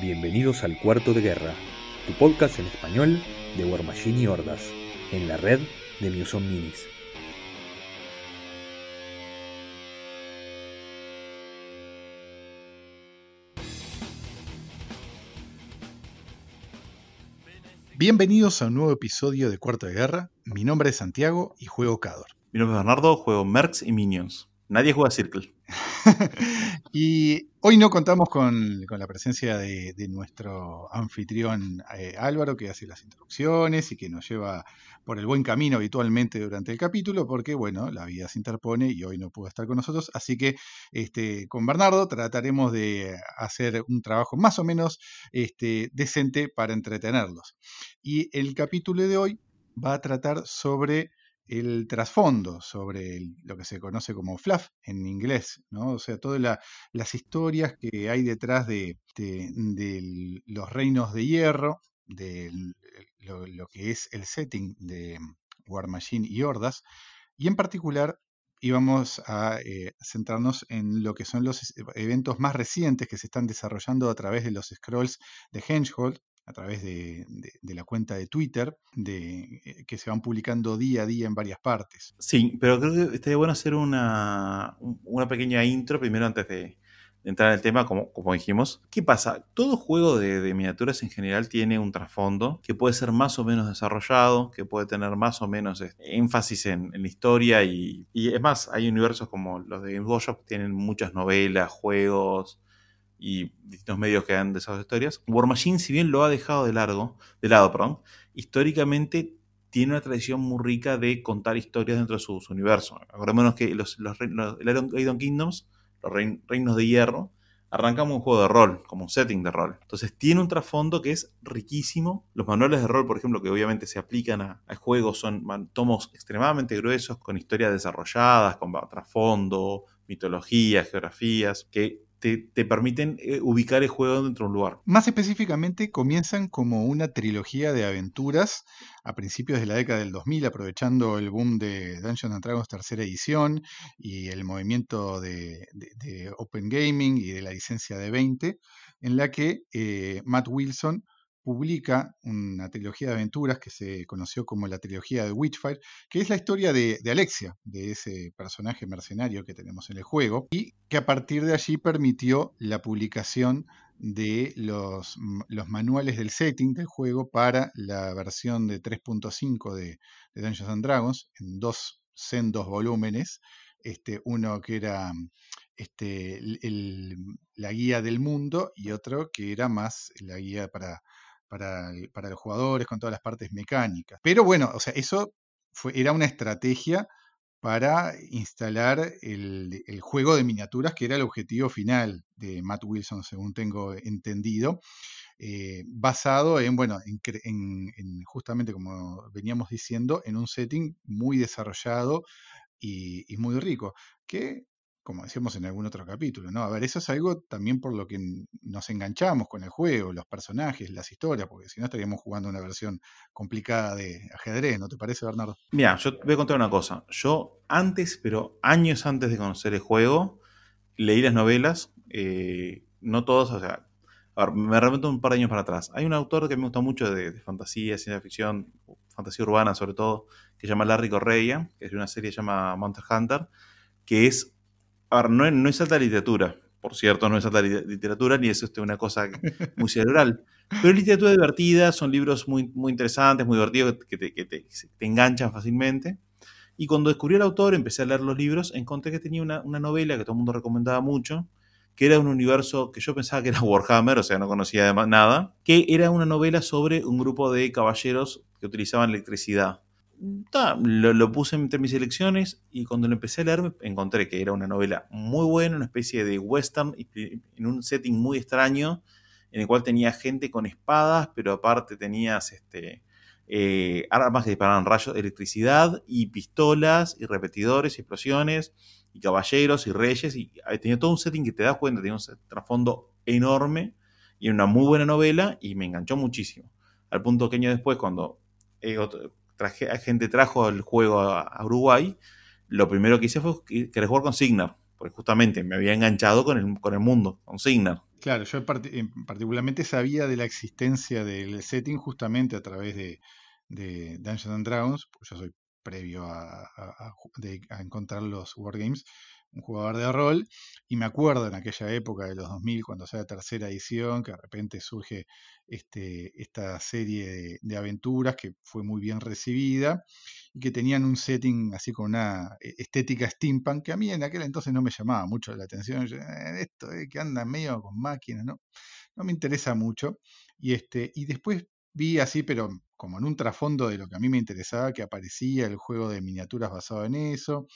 Bienvenidos al Cuarto de Guerra, tu podcast en español de War Machine y Hordas, en la red de Muson Minis. Bienvenidos a un nuevo episodio de Cuarto de Guerra. Mi nombre es Santiago y juego Cador. Mi nombre es Bernardo, juego Mercs y Minions. Nadie juega Circle. y hoy no contamos con, la presencia de, nuestro anfitrión eh, Álvaro, que hace las introducciones y que nos lleva por el buen camino habitualmente durante el capítulo, porque bueno, la vida se interpone y hoy no pudo estar con nosotros. Así que este, con Bernardo trataremos de hacer un trabajo más o menos este, decente para entretenerlos. Y el capítulo de hoy va a tratar sobre el trasfondo sobre lo que se conoce como fluff en inglés, ¿no? O sea, todas las historias que hay detrás de, los reinos de hierro, de lo, que es el setting de War Machine y Hordas, y en particular íbamos a eh, centrarnos en lo que son los eventos más recientes que se están desarrollando a través de los scrolls de Hengehold, a través de, la cuenta de Twitter, de, eh, que se van publicando día a día en varias partes. Sí, pero creo que estaría bueno hacer una, una pequeña intro primero antes de, entrar en el tema, como, como dijimos. ¿Qué pasa? Todo juego de, miniaturas en general tiene un trasfondo que puede ser más o menos desarrollado, que puede tener más o menos este, énfasis en, la historia y, y, es más, hay universos como los de Games Workshop que tienen muchas novelas, juegos, y distintos medios que han de esas historias. War Machine, si bien lo ha dejado de, largo, de lado, perdón, históricamente tiene una tradición muy rica de contar historias dentro de su, universo. Acordémonos que los, los, Iron Kingdoms, los reinos de hierro, arrancamos un juego de rol, como un setting de rol. Entonces tiene un trasfondo que es riquísimo. Los manuales de rol, por ejemplo, que obviamente se aplican a, a juegos, son tomos extremadamente gruesos, con historias desarrolladas, con trasfondo, mitología, geografías, que te, permiten eh, ubicar el juego dentro de un lugar. Más específicamente, comienzan como una trilogía de aventuras a principios de la década del 2000, aprovechando el boom de Dungeons Dragons tercera edición y el movimiento de, Open Gaming y de la licencia de 20, en la que eh, Matt Wilson publica una trilogía de aventuras que se conoció como la trilogía de Witchfire, que es la historia de, Alexia, de ese personaje mercenario que tenemos en el juego, y que a partir de allí permitió la publicación de los, manuales del setting del juego para la versión de 3.5 de, Dungeons and Dragons, en dos sendos volúmenes, este, uno que era este, la guía del mundo y otro que era más la guía para para, los jugadores, con todas las partes mecánicas. Pero bueno, o sea, eso fue, era una estrategia para instalar el, juego de miniaturas, que era el objetivo final de Matt Wilson, según tengo entendido, eh, basado en, bueno, en, justamente como veníamos diciendo, en un setting muy desarrollado y, y muy rico, que como decíamos en algún otro capítulo, ¿no? A ver, eso es algo también por lo que nos enganchamos con el juego, los personajes, las historias, porque si no estaríamos jugando una versión complicada de ajedrez, ¿no te parece, Bernardo? Mira, yo te voy a contar una cosa. Yo antes, pero años antes de conocer el juego, leí las novelas, eh, no todas, o sea, a ver, me remonto un par de años para atrás. Hay un autor que me gusta mucho de, fantasía, ciencia ficción, fantasía urbana sobre todo, que se llama Larry Correia, que es de una serie que se llama Monster Hunter, que es a ver, no, es alta literatura, por cierto, no es alta literatura, ni es una cosa muy cerebral. Pero es literatura divertida, son libros muy, muy interesantes, muy divertidos, que, te, que te, enganchan fácilmente. Y cuando descubrí al autor, empecé a leer los libros, encontré que tenía una, novela que todo el mundo recomendaba mucho, que era un universo que yo pensaba que era Warhammer, o sea, no conocía nada, que era una novela sobre un grupo de caballeros que utilizaban electricidad lo, puse entre mis elecciones y cuando lo empecé a leer encontré que era una novela muy buena, una especie de western en un setting muy extraño, en el cual tenía gente con espadas, pero aparte tenías este, eh, armas que disparaban rayos de electricidad y pistolas y repetidores y explosiones y caballeros y reyes y tenía todo un setting que te das cuenta, tenía un trasfondo enorme y una muy buena novela y me enganchó muchísimo. Al punto que año después, cuando eh, traje, gente trajo el juego a, Uruguay, lo primero que hice fue querer jugar con Signar, porque justamente me había enganchado con el, con el mundo, con Signar. Claro, yo particularmente sabía de la existencia del setting justamente a través de, Dungeons and Dragons, porque yo soy previo a, a, encontrar los Wargames, un jugador de rol, y me acuerdo en aquella época de los 2000, cuando sea la tercera edición, que de repente surge este, esta serie de, aventuras que fue muy bien recibida, y que tenían un setting así con una e, estética steampunk, que a mí en aquel entonces no me llamaba mucho la atención, eh, esto eh, que anda medio con máquinas, ¿no? No me interesa mucho, y, este, y después vi así, pero como en un trasfondo de lo que a mí me interesaba, que aparecía el juego de miniaturas basado en eso,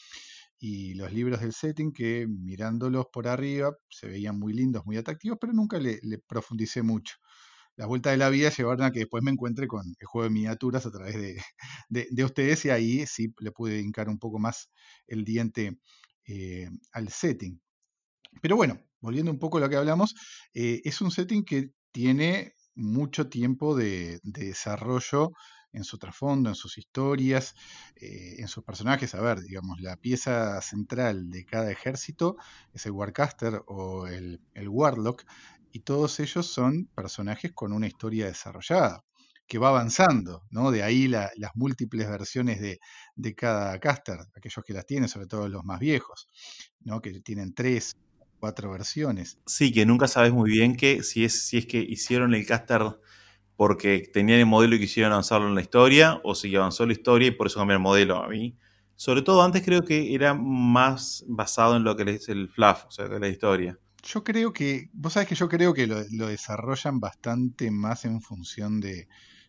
y los libros del setting que mirándolos por arriba se veían muy lindos, muy atractivos, pero nunca le, profundicé mucho. La vuelta de la vida llevaron a que después me encuentre con el juego de miniaturas a través de, ustedes y ahí sí le pude hincar un poco más el diente eh, al setting. Pero bueno, volviendo un poco a lo que hablamos, eh, es un setting que tiene mucho tiempo de, desarrollo en su trasfondo, en sus historias, eh, en sus personajes. A ver, digamos, la pieza central de cada ejército es el Warcaster o el, Warlock, y todos ellos son personajes con una historia desarrollada que va avanzando, ¿no? De ahí las múltiples versiones de, de, cada caster, aquellos que las tienen, sobre todo los más viejos, ¿no? Que tienen tres, cuatro versiones. Sí, que nunca sabes muy bien que si es, si es que hicieron el caster porque tenían el modelo y quisieron avanzarlo en la historia, o si avanzó la historia y por eso cambiaron el modelo. A mí, sobre todo antes creo que era más basado en lo que es el fluff, o sea, que la historia. Yo creo que, vos sabés que yo creo que lo, lo desarrollan bastante más en función de,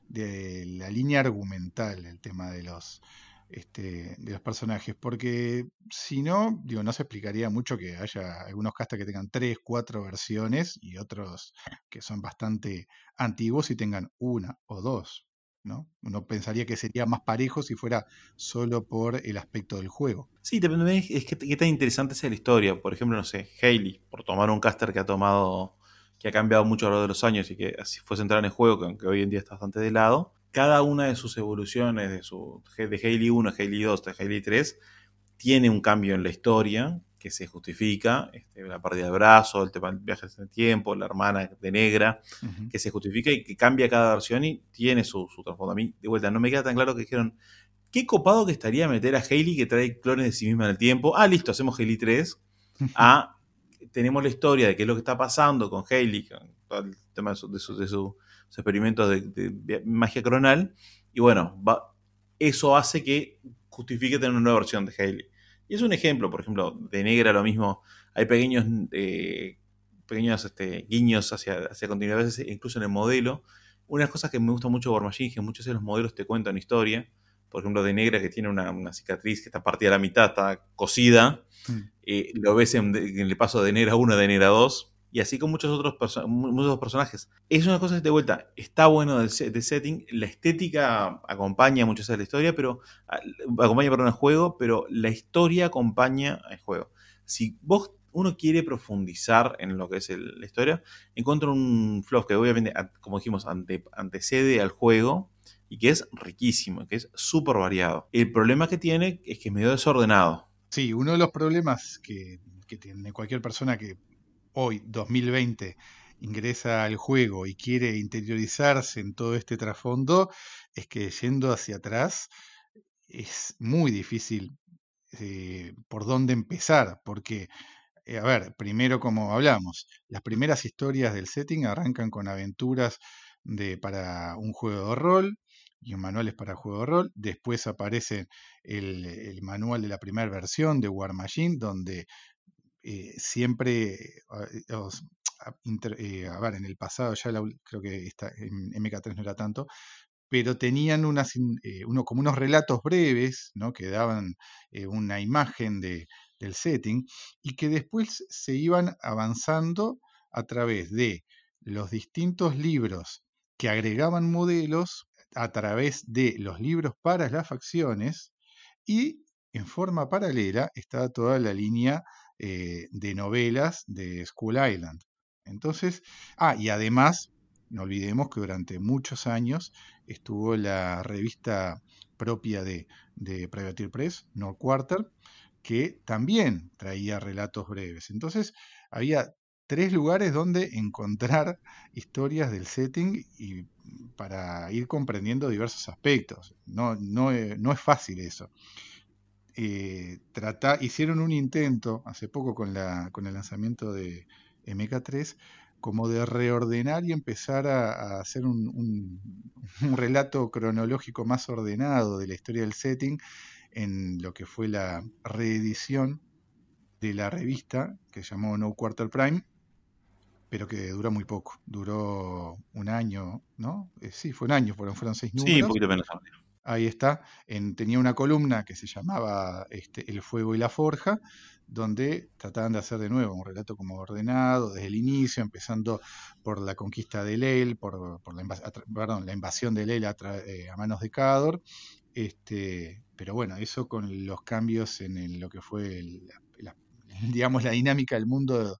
de la línea argumental, el tema de los, este, de los personajes, porque si no, digo, no se explicaría mucho que haya algunos castas que tengan tres, cuatro versiones y otros que son bastante antiguos y tengan una o dos. ¿no? Uno pensaría que sería más parejo si fuera solo por el aspecto del juego. Sí, depende es que qué tan interesante es la historia. Por ejemplo, no sé, Haley, por tomar un caster que ha tomado, que ha cambiado mucho a lo largo de los años y que así fue centrar en el juego, que aunque hoy en día está bastante de lado, cada una de sus evoluciones, de, su, de Haley 1, Haley 2, de Haley 3, tiene un cambio en la historia que se justifica, este, la pérdida de brazo, el tema del viaje en el tiempo, la hermana de negra, que se justifica y que cambia cada versión y tiene su, su trasfondo. A mí, de vuelta, no me queda tan claro que dijeron, qué copado que estaría meter a Haley que trae clones de sí misma en el tiempo. Ah, listo, hacemos Haley 3. Ah, tenemos la historia de qué es lo que está pasando con Haley, con todo el tema de su experimentos de, magia cronal. Y bueno, eso hace que justifique tener una nueva versión de Haley. Y es un ejemplo, por ejemplo, de Negra lo mismo. Hay pequeños, eh, pequeños este, guiños hacia, hacia continuidad, incluso en el modelo. Una de las cosas que me gusta mucho de War Machine es que muchos de los modelos te cuentan historia. Por ejemplo, de Negra, que tiene una, cicatriz que está partida a la mitad, está cosida. Mm. Eh, lo ves en, en, el paso de Negra 1 de Negra 2 y así con muchos otros, muchos personajes. Es una cosa de vuelta, está bueno del, setting, la estética acompaña mucho de la historia, pero acompaña para un juego, pero la historia acompaña al juego. Si vos uno quiere profundizar en lo que es la historia, encuentra un fluff que obviamente, como dijimos, antecede al juego y que es riquísimo, que es súper variado. El problema que tiene es que es medio desordenado. Sí, uno de los problemas que, que tiene cualquier persona que hoy, 2020, ingresa al juego y quiere interiorizarse en todo este trasfondo, es que yendo hacia atrás es muy difícil eh, por dónde empezar, porque, eh, a ver, primero como hablamos, las primeras historias del setting arrancan con aventuras de, para un juego de rol y manuales para juego de rol, después aparece el, el manual de la primera versión de War Machine, donde eh, siempre, eh, eh, a ver, en el pasado ya creo que en MK3 no era tanto, pero tenían uno, como unos relatos breves, ¿no? que daban una imagen de, del setting y que después se iban avanzando a través de los distintos libros que agregaban modelos a través de los libros para las facciones y en forma paralela está toda la línea eh, de novelas de School Island. Entonces, ah, y además, no olvidemos que durante muchos años estuvo la revista propia de, de Privateer Press, No Quarter, que también traía relatos breves. Entonces, había tres lugares donde encontrar historias del setting y para ir comprendiendo diversos aspectos. No, no, eh, no es fácil eso. Eh, hicieron un intento hace poco con, la, con el lanzamiento de MK3 como de reordenar y empezar a, hacer un, relato cronológico más ordenado de la historia del setting en lo que fue la reedición de la revista que se llamó No Quarter Prime, pero que duró muy poco, duró un año, ¿no? Eh, sí, fue un año, fueron, fueron seis números. Sí, un poquito menos. Ahí está. tenía una columna que se llamaba este, El fuego y la forja, donde trataban de hacer de nuevo un relato como ordenado desde el inicio, empezando por la conquista de Leil, por, la, invasión de Leil eh, a, manos de Cador. Este, pero bueno, eso con los cambios en lo que fue la, digamos, la dinámica del mundo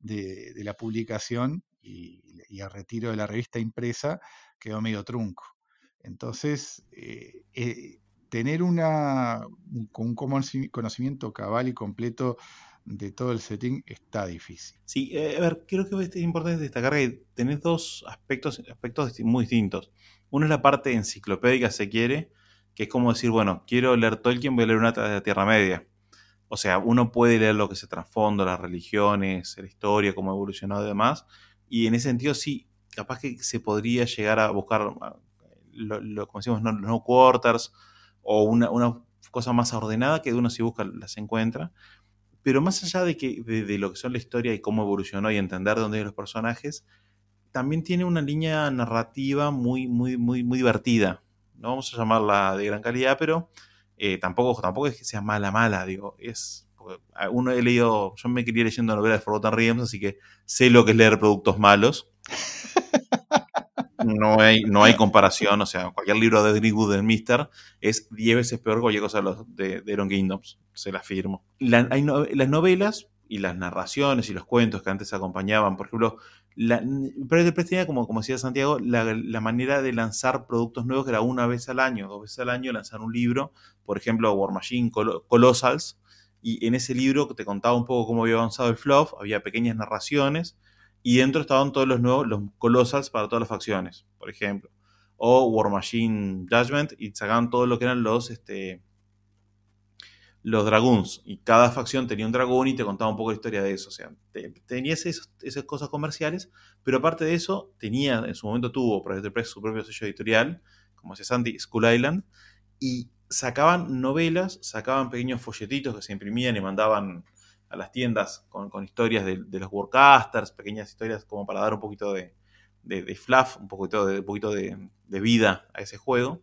de, la publicación y, y el retiro de la revista impresa quedó medio trunco. Entonces, eh, eh, tener una, un conocimiento cabal y completo de todo el setting está difícil. Sí, eh, a ver, creo que es importante destacar que tenés dos aspectos, aspectos muy distintos. Uno es la parte enciclopédica, se quiere, que es como decir, bueno, quiero leer Tolkien, voy a leer una de la Tierra Media. O sea, uno puede leer lo que se trasfondo, las religiones, la historia, cómo ha evolucionado y demás. Y en ese sentido, sí, capaz que se podría llegar a buscar lo, como decimos, no, quarters o una, cosa más ordenada que uno si busca las encuentra. Pero más allá de, que, de, lo que son la historia y cómo evolucionó y entender dónde hay los personajes, también tiene una línea narrativa muy, muy, muy, muy divertida. No vamos a llamarla de gran calidad, pero eh, tampoco, tampoco es que sea mala, mala. Digo, es. Uno he leído. Yo me quería leyendo novelas de Forgotten Realms, así que sé lo que es leer productos malos no hay, no hay comparación. O sea, cualquier libro de Greenwood del Mister es 10 veces peor que cualquier cosa de, de Iron Kingdoms, se la afirmo. hay las novelas y las narraciones y los cuentos que antes acompañaban, por ejemplo, la, pero después tenía, como, como decía Santiago, la, manera de lanzar productos nuevos que era una vez al año, dos veces al año, lanzar un libro, por ejemplo, War Machine Colossals, y en ese libro te contaba un poco cómo había avanzado el fluff, había pequeñas narraciones, y dentro estaban todos los nuevos, los Colossals para todas las facciones, por ejemplo. O War Machine Judgment y sacaban todo lo que eran los, este, los Dragoons. Y cada facción tenía un dragón y te contaba un poco la historia de eso. O sea, tenía esas, cosas comerciales, pero aparte de eso, tenía, en su momento tuvo Project Press su propio sello editorial, como decía Sandy, School Island, y sacaban novelas, sacaban pequeños folletitos que se imprimían y mandaban a las tiendas con, historias de, los workcasters, pequeñas historias como para dar un poquito de, fluff, un poquito, de, poquito de, vida a ese juego.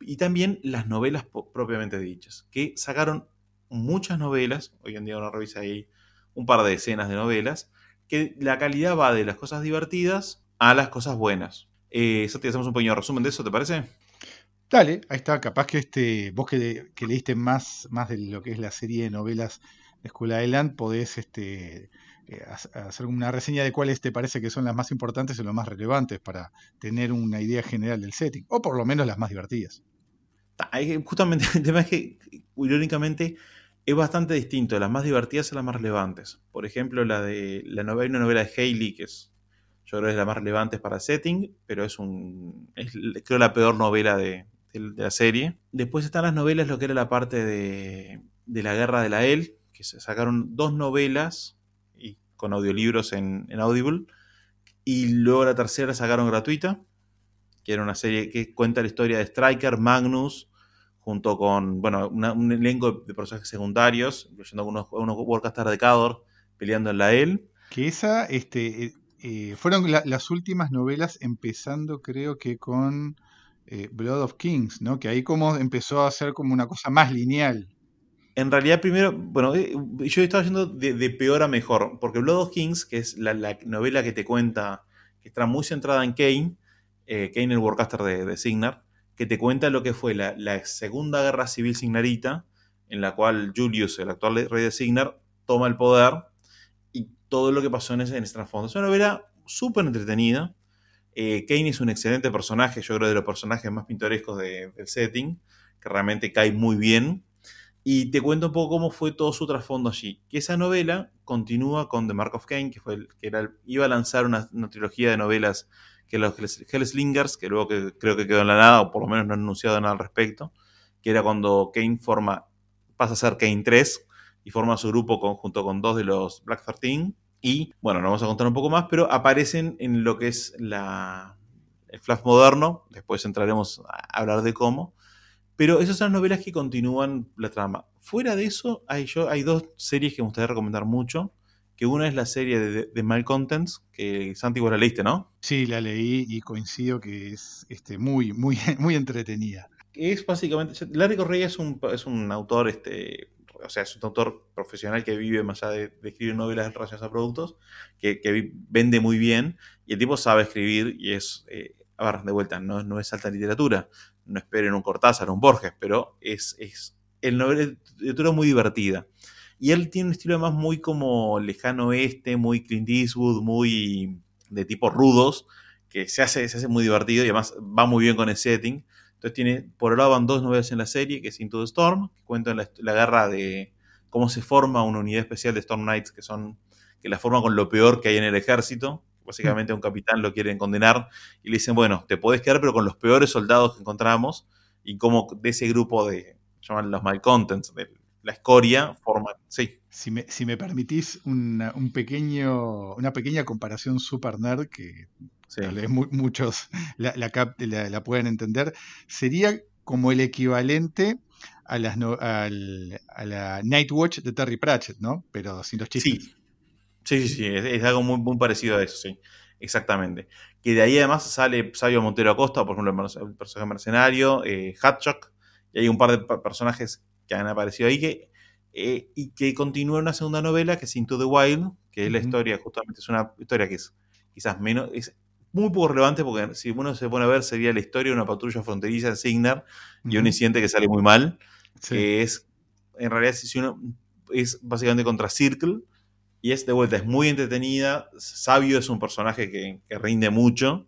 Y también las novelas propiamente dichas, que sacaron muchas novelas, hoy en día uno revisa ahí un par de decenas de novelas, que la calidad va de las cosas divertidas a las cosas buenas. Eh, te hacemos un pequeño resumen de eso, ¿te parece? Dale, ahí está. Capaz que este, vos que, que leíste más, más de lo que es la serie de novelas School Island podés este, eh, hacer una reseña de cuáles te parece que son las más importantes o las más relevantes para tener una idea general del setting, o por lo menos las más divertidas. Justamente el tema es que, irónicamente, es bastante distinto, las más divertidas a las más relevantes. Por ejemplo, la de la novela, una novela de Haley, que es, yo creo que es la más relevante para el setting, pero es un creo la peor novela de, la serie. Después están las novelas, lo que era la parte de, de la guerra de la El, que se sacaron dos novelas y con audiolibros en, Audible. Y luego la tercera sacaron gratuita, que era una serie que cuenta la historia de Striker, Magnus, junto con bueno, un elenco de personajes secundarios, incluyendo unos, unos Warcasters de Cador peleando en la EL. Que esa, este, eh, eh, fueron las últimas novelas, empezando creo que con eh, Blood of Kings, ¿no? Que ahí como empezó a ser como una cosa más lineal. En realidad, primero, bueno, eh, yo estaba yendo de, peor a mejor, porque Blood of Kings, que es la, novela que te cuenta, que está muy centrada en Kane, eh, Kane el Warcaster de, Signar, que te cuenta lo que fue la, Segunda Guerra Civil Signarita, en la cual Julius, el actual rey de Signar, toma el poder y todo lo que pasó en ese, en trasfondo. Es una novela súper entretenida. Eh, Kane es un excelente personaje, yo creo de los personajes más pintorescos del setting, que realmente cae muy bien Y te cuento un poco cómo fue todo su trasfondo allí. Que esa novela continúa con The Mark of Cain, que, fue el, que era iba a lanzar una, trilogía de novelas que los Hellslingers, que luego creo que quedó en la nada, o por lo menos no han anunciado nada al respecto, que era cuando Kane forma, pasa a ser Kane 3 y forma su grupo junto con dos de los Black 13. Y bueno, no vamos a contar un poco más, pero aparecen en lo que es la, el flash moderno. Después entraremos a hablar de cómo. Pero esas son novelas que continúan la trama. Fuera de eso, hay, yo, hay dos series que me gustaría recomendar mucho. Que una es la serie de, de Malcontents, que Santi vos la leíste, ¿no? Sí, la leí y coincido que es este, muy, muy, muy entretenida. Es básicamente. Larry Correa es un, es un autor, este, o sea, es un autor profesional que vive más allá de, escribir novelas relacionadas a productos, que, que, vende muy bien, y el tipo sabe escribir y es. Eh, a ver, de vuelta, no, no es alta literatura, no esperen un Cortázar un Borges, pero es, es el novela literatura muy divertida. Y él tiene un estilo además muy como lejano oeste, muy Clint Eastwood, muy de tipo rudos, que se hace, se hace muy divertido y además va muy bien con el setting. Entonces tiene, por un lado van dos novelas en la serie, que es Into the Storm, que cuentan la, la guerra de cómo se forma una unidad especial de Storm Knights, que son, que la forman con lo peor que hay en el ejército, Básicamente a un capitán lo quieren condenar y le dicen, bueno, te podés quedar pero con los peores soldados que encontramos y como de ese grupo de, llaman los malcontents, de la escoria, forman, sí. Si me, si me permitís una, un pequeño, una pequeña comparación super nerd que muchos la, la, pueden entender, sería como el equivalente a, las a la Night Watch de Terry Pratchett, ¿no? Pero sin los chistes. Sí, Sí, sí, sí, es, algo muy, parecido a eso, sí. Exactamente. Que de ahí además sale Sabio Montero Acosta, por ejemplo, el, personaje mercenario, eh, Hatchok, y hay un par de personajes que han aparecido ahí que, eh, y que continúa una segunda novela que es Into the Wild, que es la historia, justamente es una historia que es quizás menos, es muy poco relevante porque si uno se pone a ver sería la historia de una patrulla fronteriza en Signar y un incidente que sale muy mal, que es, en realidad, si uno es básicamente contra Circle, y es de vuelta, es muy entretenida. Sabio es un personaje que, rinde mucho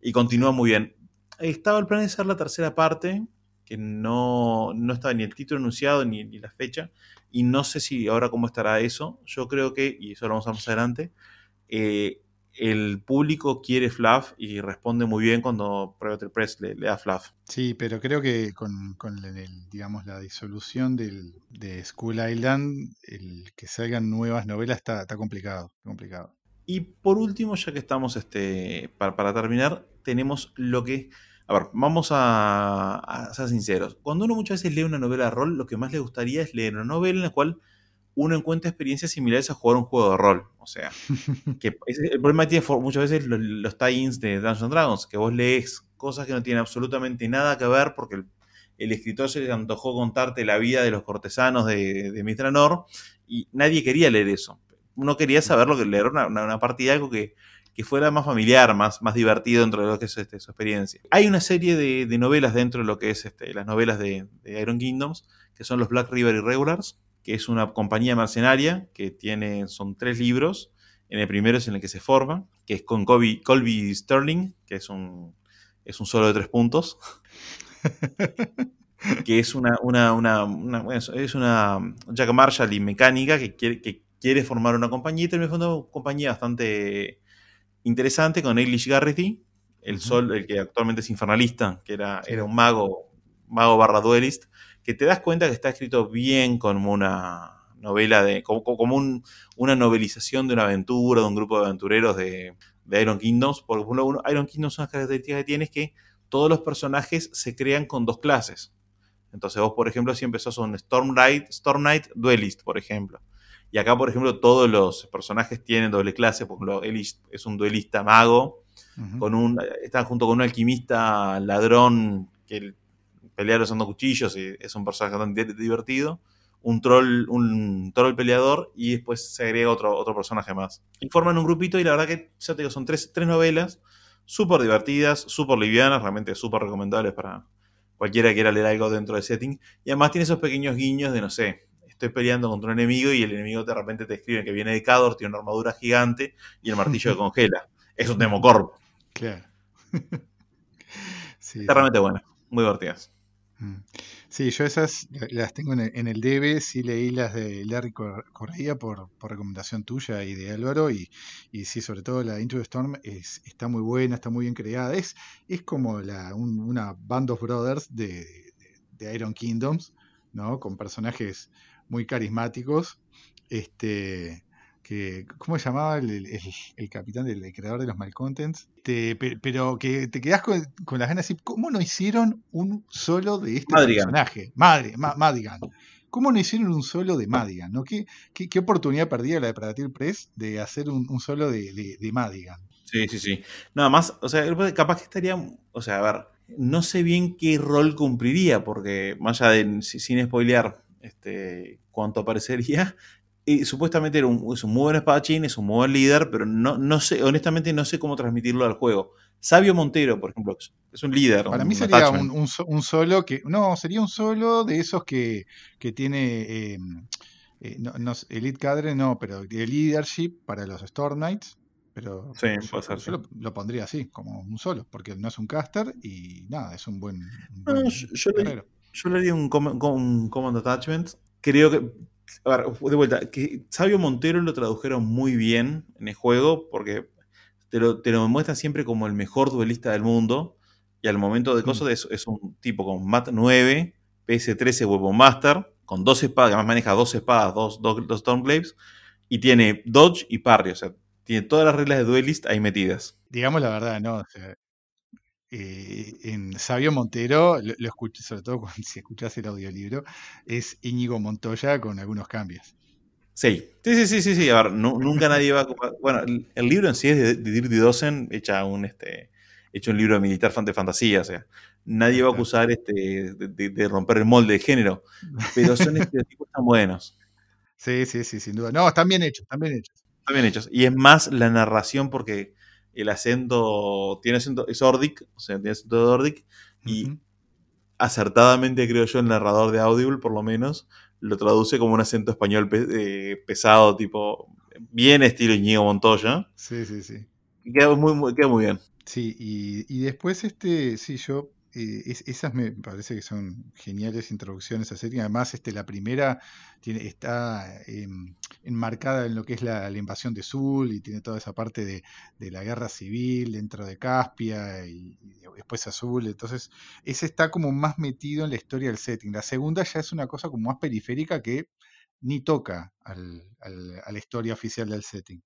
y continúa muy bien. Estaba el plan de ser la tercera parte, que no, no estaba ni el título anunciado ni, ni, la fecha. Y no sé si ahora cómo estará eso. Yo creo que, y eso lo vamos a ver más adelante, eh, el público quiere fluff y responde muy bien cuando Private Press le, da fluff. Sí, pero creo que con, digamos, la disolución del, de School Island, el que salgan nuevas novelas está, complicado, complicado. Y por último, ya que estamos este, para, terminar, tenemos lo que... A ver, vamos a, a, ser sinceros. Cuando uno muchas veces lee una novela de rol, lo que más le gustaría es leer una novela en la cual uno encuentra experiencias similares a jugar un juego de rol. O sea, que el problema tiene muchas veces los, tie-ins de Dungeons Dragons, que vos lees cosas que no tienen absolutamente nada que ver porque el, escritor se le antojó contarte la vida de los cortesanos de, de y nadie quería leer eso. Uno quería saber lo que leer una, una, partida, algo que, fuera más familiar, más, más divertido dentro de lo que es este, su experiencia. Hay una serie de, novelas dentro de lo que es este, las novelas de, de Iron Kingdoms, que son los Black River Irregulars, que es una compañía mercenaria que tiene, son tres libros. En el primero es en el que se forma, que es con Colby, Colby Sterling, que es un, es un solo de tres puntos. que es una, una, una, es una Jack Marshall y mecánica que quiere, que quiere formar una compañía y termina una compañía bastante interesante con Eilish Garrity, el sol, el que actualmente es infernalista, que era, era un mago, mago barra duelist, que te das cuenta que está escrito bien como una novela de. como, como una novelización de una aventura, de un grupo de aventureros de, Iron Kingdoms. Por ejemplo, Iron Kingdoms, una característica que tiene es que todos los personajes se crean con dos clases. Entonces, vos, por ejemplo, si empezás un Storm Knight, Storm Knight Duelist, por ejemplo. Y acá, por ejemplo, todos los personajes tienen doble clase. Por ejemplo, es un duelista mago. con un, está junto con un alquimista ladrón que pelear usando cuchillos y es un personaje bastante divertido. Un troll, un troll peleador y después se agrega otro, otro personaje más. Y forman un grupito y la verdad que ya te digo, son tres, tres novelas súper divertidas, súper livianas, realmente súper recomendables para cualquiera que quiera leer algo dentro del setting. Y además tiene esos pequeños guiños de, no sé, estoy peleando contra un enemigo y el enemigo de repente te escribe que viene de Cador, tiene una armadura gigante y el martillo que congela. Es un Democorp. Claro. Está realmente buena, muy divertidas. Mm. Sí, yo esas las tengo en el, en el DB, sí leí las de Larry Correa por, recomendación tuya y de Álvaro, y, y sí, sobre todo la Intro the Storm es, está muy buena, está muy bien creada, es, es como la, una Band of Brothers de, de, Iron Kingdoms, ¿no? Con personajes muy carismáticos, este, ¿cómo se llamaba el, capitán del creador de los Malcontents? Este, pero que te quedas con, las ganas de decir, ¿cómo no hicieron un solo de este personaje? Madre, Madigan. ¿Cómo no hicieron un solo de Madigan? ¿no? ¿Qué, qué, oportunidad perdía la de Pradatil Press de hacer un, solo de, Madigan? Sí, sí, sí. Nada más, o sea, capaz que estaría, o sea, a ver, no sé bien qué rol cumpliría, porque más allá de, sin spoilear este, cuánto aparecería, y supuestamente era un, es un muy buen espadachín, es un muy buen líder, pero no, no sé, honestamente no sé cómo transmitirlo al juego. Sabio Montero, por ejemplo, es un líder. Para mí sería un, solo que. No, sería un solo de esos que, que tiene. Eh, no, Elite Cadre no, pero de leadership para los Storm Knights. Pero sí, puede ser, yo lo, pondría así, como un solo, porque no es un caster y nada, es un buen. yo, le, yo, le, haría un, un Command Attachment. Creo que a ver, de vuelta, que Sabio Montero lo tradujeron muy bien en el juego porque te lo, te muestra siempre como el mejor duelista del mundo y al momento de mm. cosas es, es, un tipo con MAT 9, PS13 Weapon Master, con dos espadas, además maneja dos espadas, dos, dos, dos y tiene Dodge y Parry, o sea, tiene todas las reglas de duelist ahí metidas. Digamos la verdad, ¿no? O sea, eh, en Sabio Montero, lo, escuché, sobre todo si escuchas el audiolibro, es Íñigo Montoya con algunos cambios. Sí, sí, sí, sí, sí, A ver, nunca nadie va a... Bueno, el, libro en sí es de, de Dirty Dozen, hecha un, este, hecho un libro militar de fantasía, o sea, nadie va a acusar este, de, romper el molde de género, pero son estereotipos tan buenos. Sí, sí, sí, sin duda. No, están bien hechos, están bien hechos. Están bien hechos. Y es más la narración porque el acento tiene acento, es Ordic, o sea, tiene acento de Ordic, y acertadamente creo yo el narrador de Audible, por lo menos, lo traduce como un acento español eh, pesado, tipo, bien estilo Iñigo Montoya. Sí, sí, sí. Y queda muy, queda muy bien. Sí, y, y después este, sí, yo eh, esas me parece que son geniales introducciones a serie. Además, este, la primera tiene, está em, enmarcada en lo que es la, invasión de Zul y tiene toda esa parte de, la guerra civil dentro de Caspia y, después Azul. Entonces, ese está como más metido en la historia del setting. La segunda ya es una cosa como más periférica que ni toca al, a la historia oficial del setting.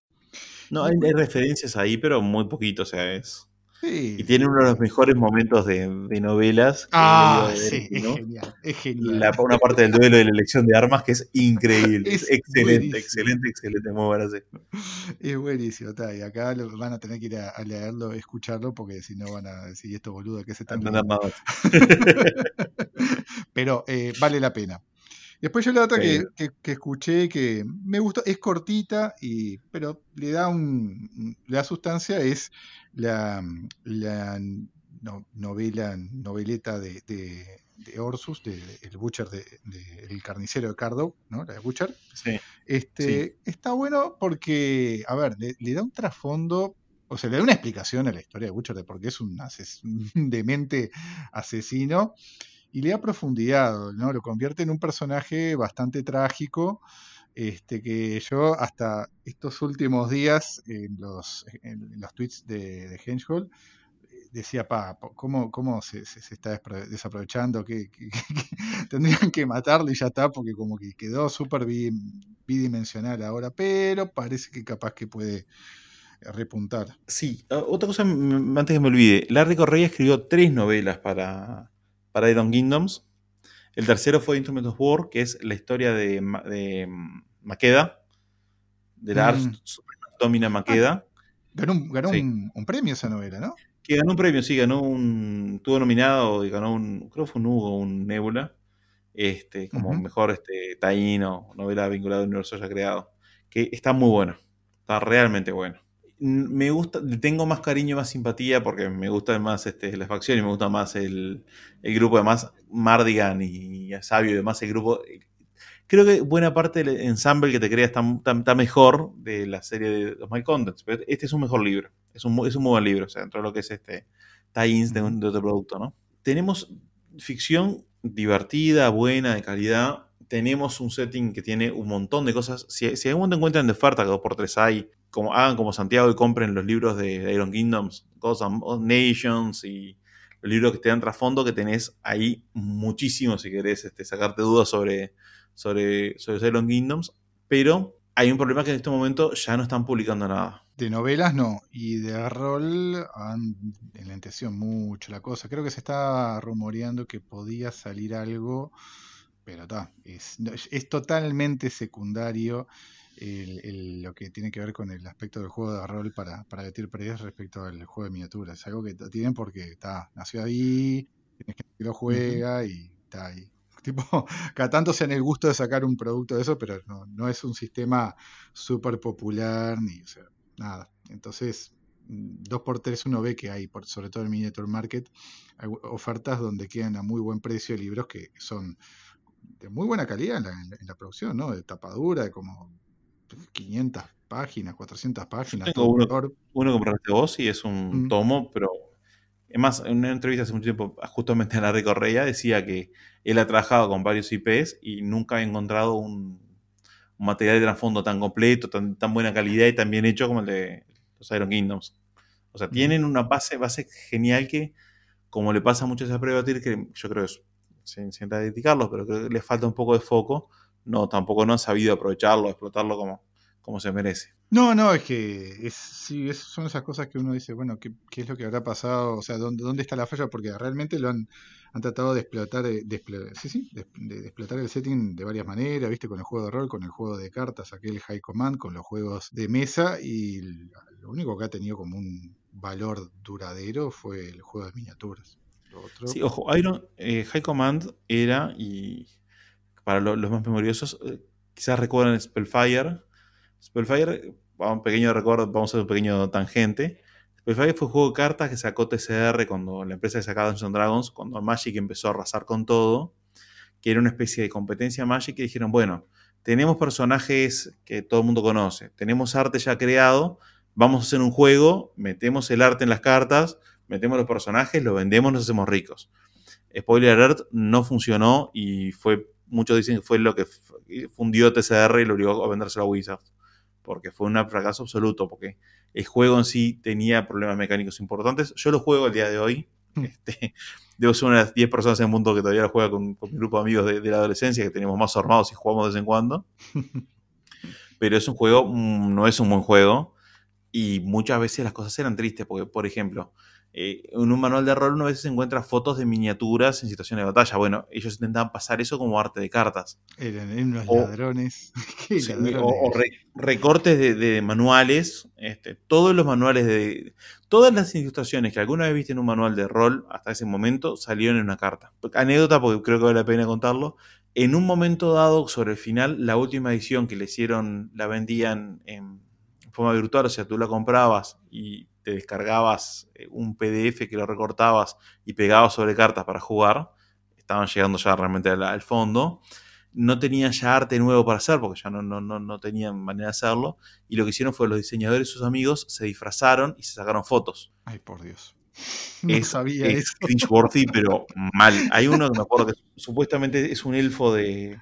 No, hay, hay referencias ahí, pero muy poquito, o sea, es y tiene uno de los mejores momentos de, novelas. Ah, sí, es genial. Es genial. una parte del duelo de la elección de armas que es increíble. Es, excelente, excelente, excelente. Muy bueno, Es buenísimo. y acá van a tener que ir a, leerlo, escucharlo, porque si no van a decir esto boludo, que se están Pero eh, vale la pena. Después yo la otra que, que, escuché que me gustó, es cortita, y, pero le da un le da sustancia, es la, la novela, noveleta de, de, Orsus, de, el Butcher, de, el carnicero de Cardo, ¿no? La de Butcher. Sí. Este, Está bueno porque, a ver, le, da un trasfondo o sea, le da una explicación a la historia de Butcher de por qué es un, un, demente asesino y le da profundidad, ¿no? Lo convierte en un personaje bastante trágico este, que yo hasta estos últimos días en los, los tweets de, de Henschel decía, pa, ¿cómo, cómo se, se, está desaprovechando? Que, tendrían que matarlo y ya está, porque como que quedó súper bidimensional ahora, pero parece que capaz que puede repuntar. Sí, otra cosa antes que me olvide, Larry Correa escribió tres novelas para, para Iron Kingdoms, el tercero fue Instrument of War, que es la historia de, de Maqueda, de la mm. Domina Maqueda. Ah, ganó, un, premio esa novela, ¿no? Que ganó un premio, sí, ganó un. Estuvo nominado y ganó un. Creo que fue un Hugo, un Nebula. Este, como mejor este, taíno, novela vinculada al universo ya creado. Que está muy bueno. Está realmente bueno me gusta, tengo más cariño, más simpatía, porque me gusta más este, la facción y me gusta más el, el grupo, además Mardigan y, Sabio y demás, el grupo. Creo que buena parte del ensamble que te crea está, mejor de la serie de los My Contents, pero este es un mejor libro, es un, es un muy buen libro, o sea, dentro de lo que es este tie-ins de, otro producto, ¿no? Tenemos ficción divertida, buena, de calidad. Tenemos un setting que tiene un montón de cosas. Si, si algún momento encuentran de oferta que 2x3 hay, como, hagan como Santiago y compren los libros de Iron Kingdoms, Gods and Nations y los libros que te dan trasfondo, que tenés ahí muchísimo si querés este, sacarte dudas sobre, sobre, sobre Iron Kingdoms. Pero hay un problema que en este momento ya no están publicando nada. De novelas no, y de rol han enlenteció mucho la cosa. Creo que se está rumoreando que podía salir algo, pero está, es, es, totalmente secundario lo que tiene que ver con el aspecto del juego de rol para, para Betir respecto al juego de miniaturas. Es algo que tienen porque está, nació ahí, tienes que lo juega y está ahí. Tipo, cada tanto se en el gusto de sacar un producto de eso, pero no, no es un sistema súper popular ni, o sea, nada. Entonces, mm, dos por tres uno ve que hay, por, sobre todo en el Miniature Market, hay ofertas donde quedan a muy buen precio libros que son de muy buena calidad en la, producción, ¿no? De tapadura, de como 500 páginas, 400 páginas. Tengo uno, uno, que compraste vos y es un mm. tomo, pero es más, en una entrevista hace mucho tiempo, justamente en la Correa, decía que él ha trabajado con varios IPs y nunca ha encontrado un, un material de trasfondo tan completo, tan, tan buena calidad y tan bien hecho como el de los Iron Kingdoms. O sea, tienen una base, base genial que, como le pasa a muchos a prueba que yo creo que es, sin, sin criticarlos, pero creo que les falta un poco de foco, no, tampoco no han sabido aprovecharlo, explotarlo como, como se merece. No, no, es que es, sí, son esas cosas que uno dice, bueno, ¿qué, ¿qué, es lo que habrá pasado? O sea, ¿dónde, dónde está la falla? Porque realmente lo han, han tratado de explotar, eh, de, sí, sí, de, explotar el setting de varias maneras, viste, con el juego de rol, con el juego de cartas, aquel High Command, con los juegos de mesa, y lo único que ha tenido como un valor duradero fue el juego de miniaturas. Sí, ojo, Iron, eh, High Command era, y para los más memoriosos, eh, quizás recuerdan Spellfire. Spellfire, un pequeño recuerdo, vamos a hacer un pequeño tangente. Spellfire fue un juego de cartas que sacó TCR cuando la empresa que sacaba Dungeons Dragons, cuando Magic empezó a arrasar con todo, que era una especie de competencia Magic, y dijeron, bueno, tenemos personajes que todo el mundo conoce, tenemos arte ya creado, vamos a hacer un juego, metemos el arte en las cartas, metemos los personajes, lo vendemos, nos hacemos ricos. Spoiler alert, no funcionó y fue, muchos dicen que fue lo que fundió TCR y lo obligó a vendérselo a Wizards. Porque fue un fracaso absoluto, porque el juego en sí tenía problemas mecánicos importantes. Yo lo juego el día de hoy. Hmm. Este, debo ser una de las 10 personas en el mundo que todavía lo juega con, mi grupo de amigos de, la adolescencia, que tenemos más armados y jugamos de vez en cuando. Pero es un juego, mm, no es un buen juego. Y muchas veces las cosas eran tristes, porque, por ejemplo, eh, en un manual de rol uno a veces encuentra fotos de miniaturas en situaciones de batalla. Bueno, ellos intentaban pasar eso como arte de cartas. Eran unos ladrones. O, recortes de, manuales. Este, todos los manuales de. Todas las ilustraciones que alguna vez viste en un manual de rol hasta ese momento salieron en una carta. Anécdota, porque creo que vale la pena contarlo. En un momento dado, sobre el final, la última edición que le hicieron, la vendían en forma virtual, o sea, tú la comprabas y te descargabas eh, un PDF que lo recortabas y pegabas sobre cartas para jugar. Estaban llegando ya realmente al, fondo. No tenían ya arte nuevo para hacer porque ya no, no, no, tenían manera de hacerlo. Y lo que hicieron fue los diseñadores y sus amigos se disfrazaron y se sacaron fotos. Ay, por Dios. No es, sabía es cringeworthy, pero mal. Hay uno que me acuerdo que supuestamente es un elfo de,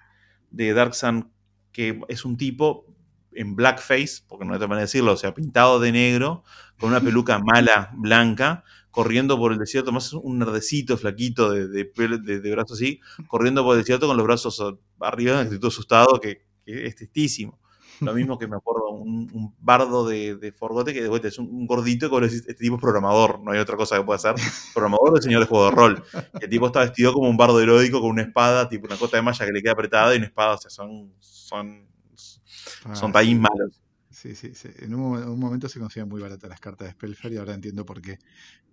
de Dark Sun que es un tipo en blackface, porque no hay otra manera de decirlo, o sea, pintado de negro, con una peluca mala, blanca, corriendo por el desierto, más un nerdecito flaquito de, de, brazos así, corriendo por el desierto con los brazos arriba, en actitud asustado, que, es tristísimo. Lo mismo que me acuerdo, un, bardo de, Forgote que de vuelta es un, gordito que este tipo es programador, no hay otra cosa que pueda hacer. Programador del señor de juego de rol. El tipo está vestido como un bardo heroico con una espada, tipo una cota de malla que le queda apretada y una espada, o sea, son, son son tan malos. Sí, sí, sí. En un, momento se consiguen muy baratas las cartas de Spellfire y ahora entiendo por qué.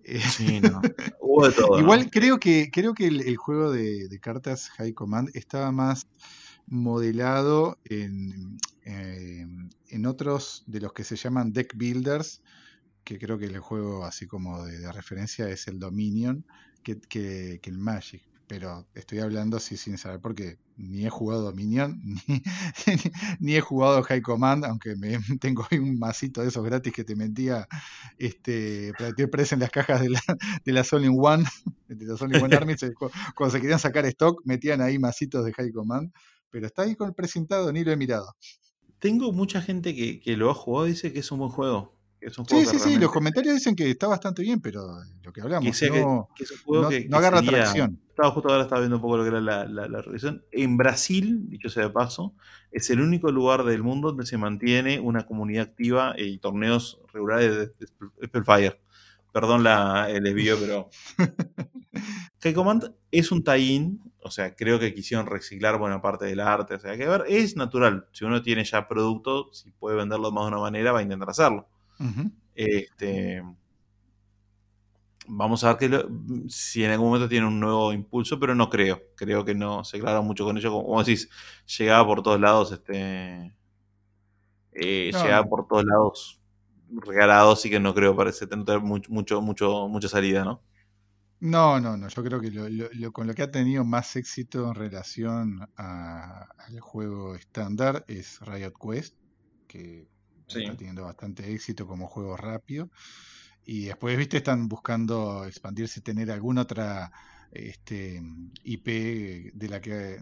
Eh, sí, no. Hubo de todo. Igual creo que, creo que el, juego de, cartas High Command estaba más modelado en, eh, en otros de los que se llaman deck builders, que creo que el juego así como de, referencia es el Dominion, que, que, que el Magic pero estoy hablando así sin saber porque ni he jugado Dominion, ni, ni he jugado High Command, aunque me, tengo ahí un masito de esos gratis que te mentía este, para que en las cajas de la, de la Sony One, de la Sony One Army, cuando se querían sacar stock, metían ahí masitos de High Command, pero está ahí con el presentado, ni lo he mirado. Tengo mucha gente que, que lo ha jugado dice que es un buen juego sí, sí, sí, los comentarios dicen que está bastante bien, pero lo que hablamos que no, que, es un juego que, no agarra tracción. Estaba justo ahora estaba viendo un poco lo que era la, la, revisión. En Brasil, dicho sea de paso, es el único lugar del mundo donde se mantiene una comunidad activa y torneos regulares de, Spellfire. Perdón la, el desvío, pero. High Command es un tie o sea, creo que quisieron reciclar buena parte del arte. O sea, que a ver, es natural. Si uno tiene ya producto, si puede venderlo más de una manera, va a intentar hacerlo este, vamos a ver que si en algún momento tiene un nuevo impulso, pero no creo. Creo que no se aclara mucho con ello. Como decís, llegaba por todos lados, este, eh, llegaba por todos lados regalado, así que no creo parece tener mucho, mucho, mucho, mucha salida, ¿no? No, no, no. Yo creo que lo, con lo que ha tenido más éxito en relación al juego estándar es Riot Quest, que está teniendo bastante éxito como juego rápido. Y después, viste, están buscando expandirse, tener alguna otra este, IP de la que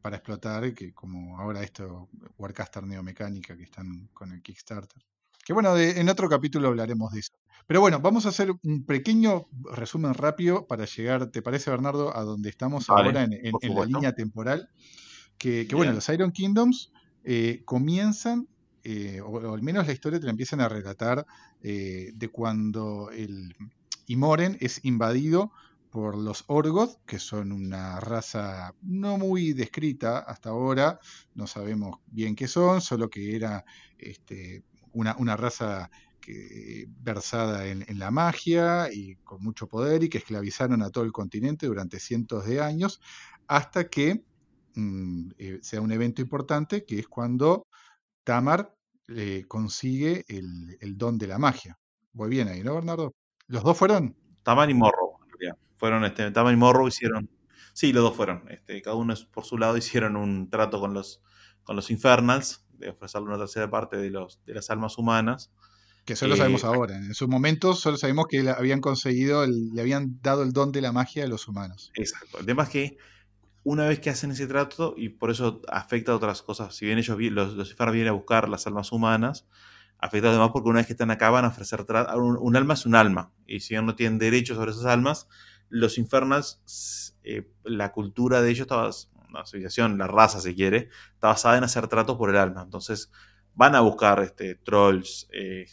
para explotar, que como ahora esto, Warcaster Neomecánica, que están con el Kickstarter. Que bueno, en otro capítulo hablaremos de eso. Pero bueno, vamos a hacer un pequeño resumen rápido para llegar, ¿te parece, Bernardo, a donde estamos ahora en, la línea temporal? Que, bueno, los Iron Kingdoms eh, comienzan eh, o, al menos la historia te la empiezan a relatar eh, de cuando el Imoren es invadido por los Orgoth, que son una raza no muy descrita hasta ahora, no sabemos bien qué son, solo que era este, una, raza que, versada en, la magia y con mucho poder y que esclavizaron a todo el continente durante cientos de años, hasta que mm, eh, sea un evento importante, que es cuando Tamar consigue el, don de la magia. Voy bien ahí, ¿no, Bernardo? ¿Los dos fueron? Tamar y Morro, Fueron, este, Tamar y Morro hicieron. Sí, los dos fueron. Este, cada uno por su lado hicieron un trato con los, con los Infernals, de ofrecerle una tercera parte de, los, de las almas humanas. Que solo sabemos eh, ahora. En su momento solo sabemos que le habían conseguido, le habían dado el don de la magia a los humanos. Exacto. El tema es que una vez que hacen ese trato, y por eso afecta a otras cosas, si bien ellos, los, los vienen a buscar las almas humanas, afecta además porque una vez que están acá van a ofrecer un, un, alma es un alma, y si no tienen derecho sobre esas almas, los infernals, eh, la cultura de ellos estaba, la civilización, la raza si quiere, está basada en hacer tratos por el alma, entonces van a buscar este, trolls, eh,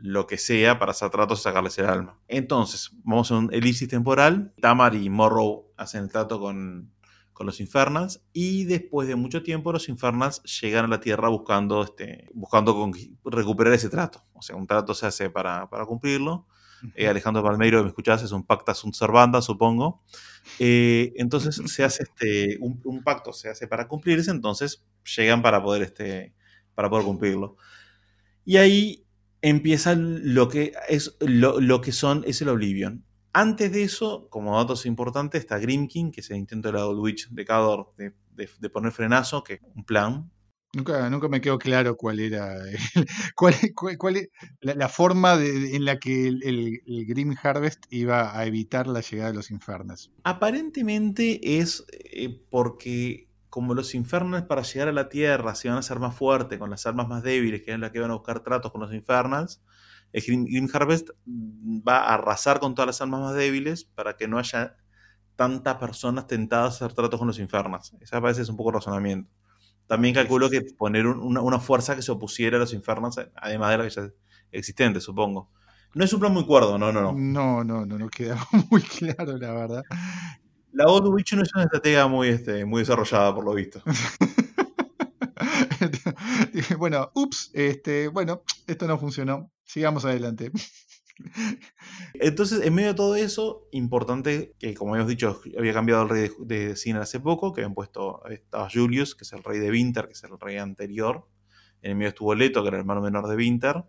lo que sea para hacer tratos y sacarles el alma. Entonces, vamos a un elipsis temporal. Tamar y Morrow hacen el trato con, los Infernals y después de mucho tiempo los Infernals llegan a la Tierra buscando, este, buscando recuperar ese trato. O sea, un trato se hace para, cumplirlo. Eh, Alejandro Palmeiro, me escuchás, es un pacta sunt servanda, supongo. Eh, entonces se hace este, un, pacto, se hace para cumplirse, entonces llegan para poder, este, para poder cumplirlo. Y ahí empieza lo que, es, lo, que son, es el Oblivion. Antes de eso, como datos importantes, está Grimkin, que es el intento de la Old Witch de Cador de, poner frenazo, que es un plan. Nunca, nunca me quedó claro cuál era cuál, cuál, la, forma en la que el, Grim Harvest iba a evitar la llegada de los infernos. Aparentemente es eh, porque como los infernals para llegar a la Tierra se van a hacer más fuertes con las armas más débiles, que es la que van a buscar tratos con los infernals, el Grim, Harvest va a arrasar con todas las armas más débiles para que no haya tantas personas tentadas a hacer tratos con los infernals. Esa parece es un poco razonamiento. También calculo que poner una, fuerza que se opusiera a los infernals, además de la que ya existente, supongo. No es un plan muy cuerdo, no, no, no. No, no, no, no queda muy claro, la verdad. La Old Witch no es una estrategia muy, este, muy desarrollada, por lo visto. bueno, ups, este, bueno, esto no funcionó. Sigamos adelante. Entonces, en medio de todo eso, importante que, como habíamos dicho, había cambiado el rey de, de hace poco, que habían puesto, estaba Julius, que es el rey de Winter, que es el rey anterior. En el medio estuvo Leto, que era el hermano menor de Winter.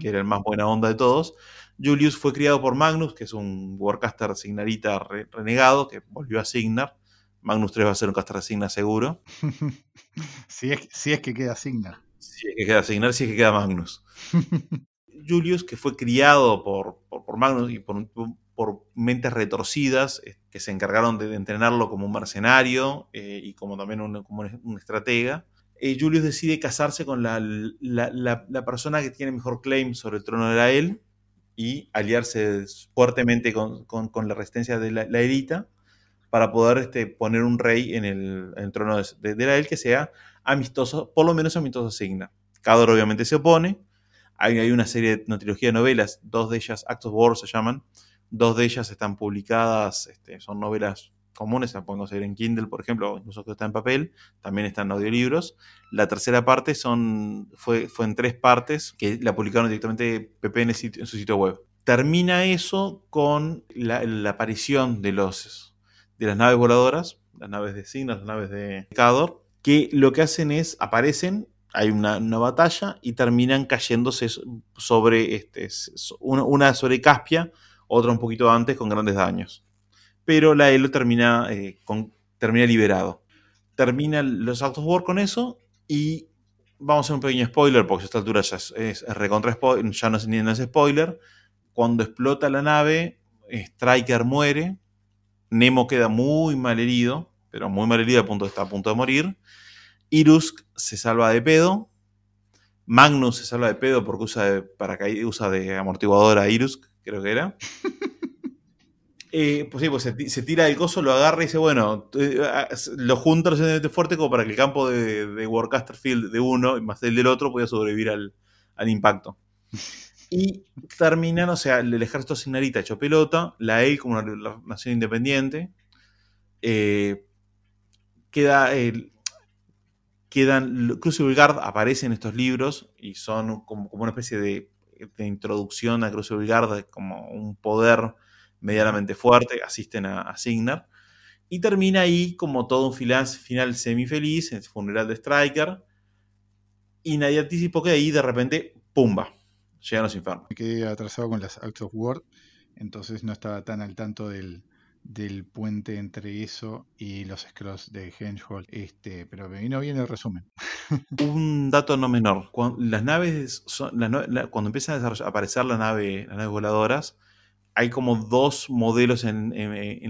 Que era el más buena onda de todos. Julius fue criado por Magnus, que es un Warcaster Signarita renegado, que volvió a Signar. Magnus 3 va a ser un caster de Signar seguro. si, es, si es que queda Signar. Si es que queda Signar, si es que queda Magnus. Julius, que fue criado por, por, Magnus y por, por, mentes retorcidas eh, que se encargaron de, entrenarlo como un mercenario eh, y como también un, como un estratega. Eh, Julius decide casarse con la, la, la, persona que tiene mejor claim sobre el trono de la él y aliarse fuertemente con, con, la resistencia de la, Edita para poder este, poner un rey en el, trono de, de, la él que sea amistoso, por lo menos amistoso Signa. Cador obviamente se opone. Hay, hay una serie, una trilogía de novelas, dos de ellas, Acts of War se llaman, dos de ellas están publicadas, este, son novelas comunes, la pueden conseguir en Kindle, por ejemplo, incluso que está en papel, también están en audiolibros. La tercera parte son, fue, fue en tres partes que la publicaron directamente PP en, su sitio web. Termina eso con la, aparición de, los, de las naves voladoras, las naves de Signas, las naves de Cador, que lo que hacen es, aparecen, hay una, batalla y terminan cayéndose sobre, este, una, una sobre Caspia, otra un poquito antes con grandes daños pero la Elo termina, eh, con, termina liberado. Termina los Out War con eso y vamos a hacer un pequeño spoiler, porque a esta altura ya es, recontra spoiler, ya no, no es spoiler. Cuando explota la nave, Striker muere, Nemo queda muy mal herido, pero muy mal herido a punto, está a punto de morir. Irusk se salva de pedo. Magnus se salva de pedo porque usa de, usa de amortiguador a Irusk, creo que era. Eh, pues sí, pues se, tira el coso, lo agarra y dice, bueno, eh, lo junta lo suficientemente fuerte como para que el campo de, Warcaster Field de uno y más el del otro pueda sobrevivir al, impacto. Y terminan, o sea, el ejército signarita hecho pelota, la EI como una nación independiente. Eh, queda el, quedan Crucible Guard aparece en estos libros y son como, como una especie de, de, introducción a Crucible Guard como un poder medianamente fuerte, asisten a, Signar. Y termina ahí como todo un final, final semi-feliz, el funeral de Striker. Y nadie anticipó que ahí de repente, ¡pumba! Llegan los infernos. Me quedé atrasado con las Acts of War, entonces no estaba tan al tanto del, puente entre eso y los scrolls de Hengehold, este, pero me vino bien el resumen. Un dato no menor, cuando, las naves, cuando empiezan a aparecer la nave, las naves voladoras, hay como dos modelos en,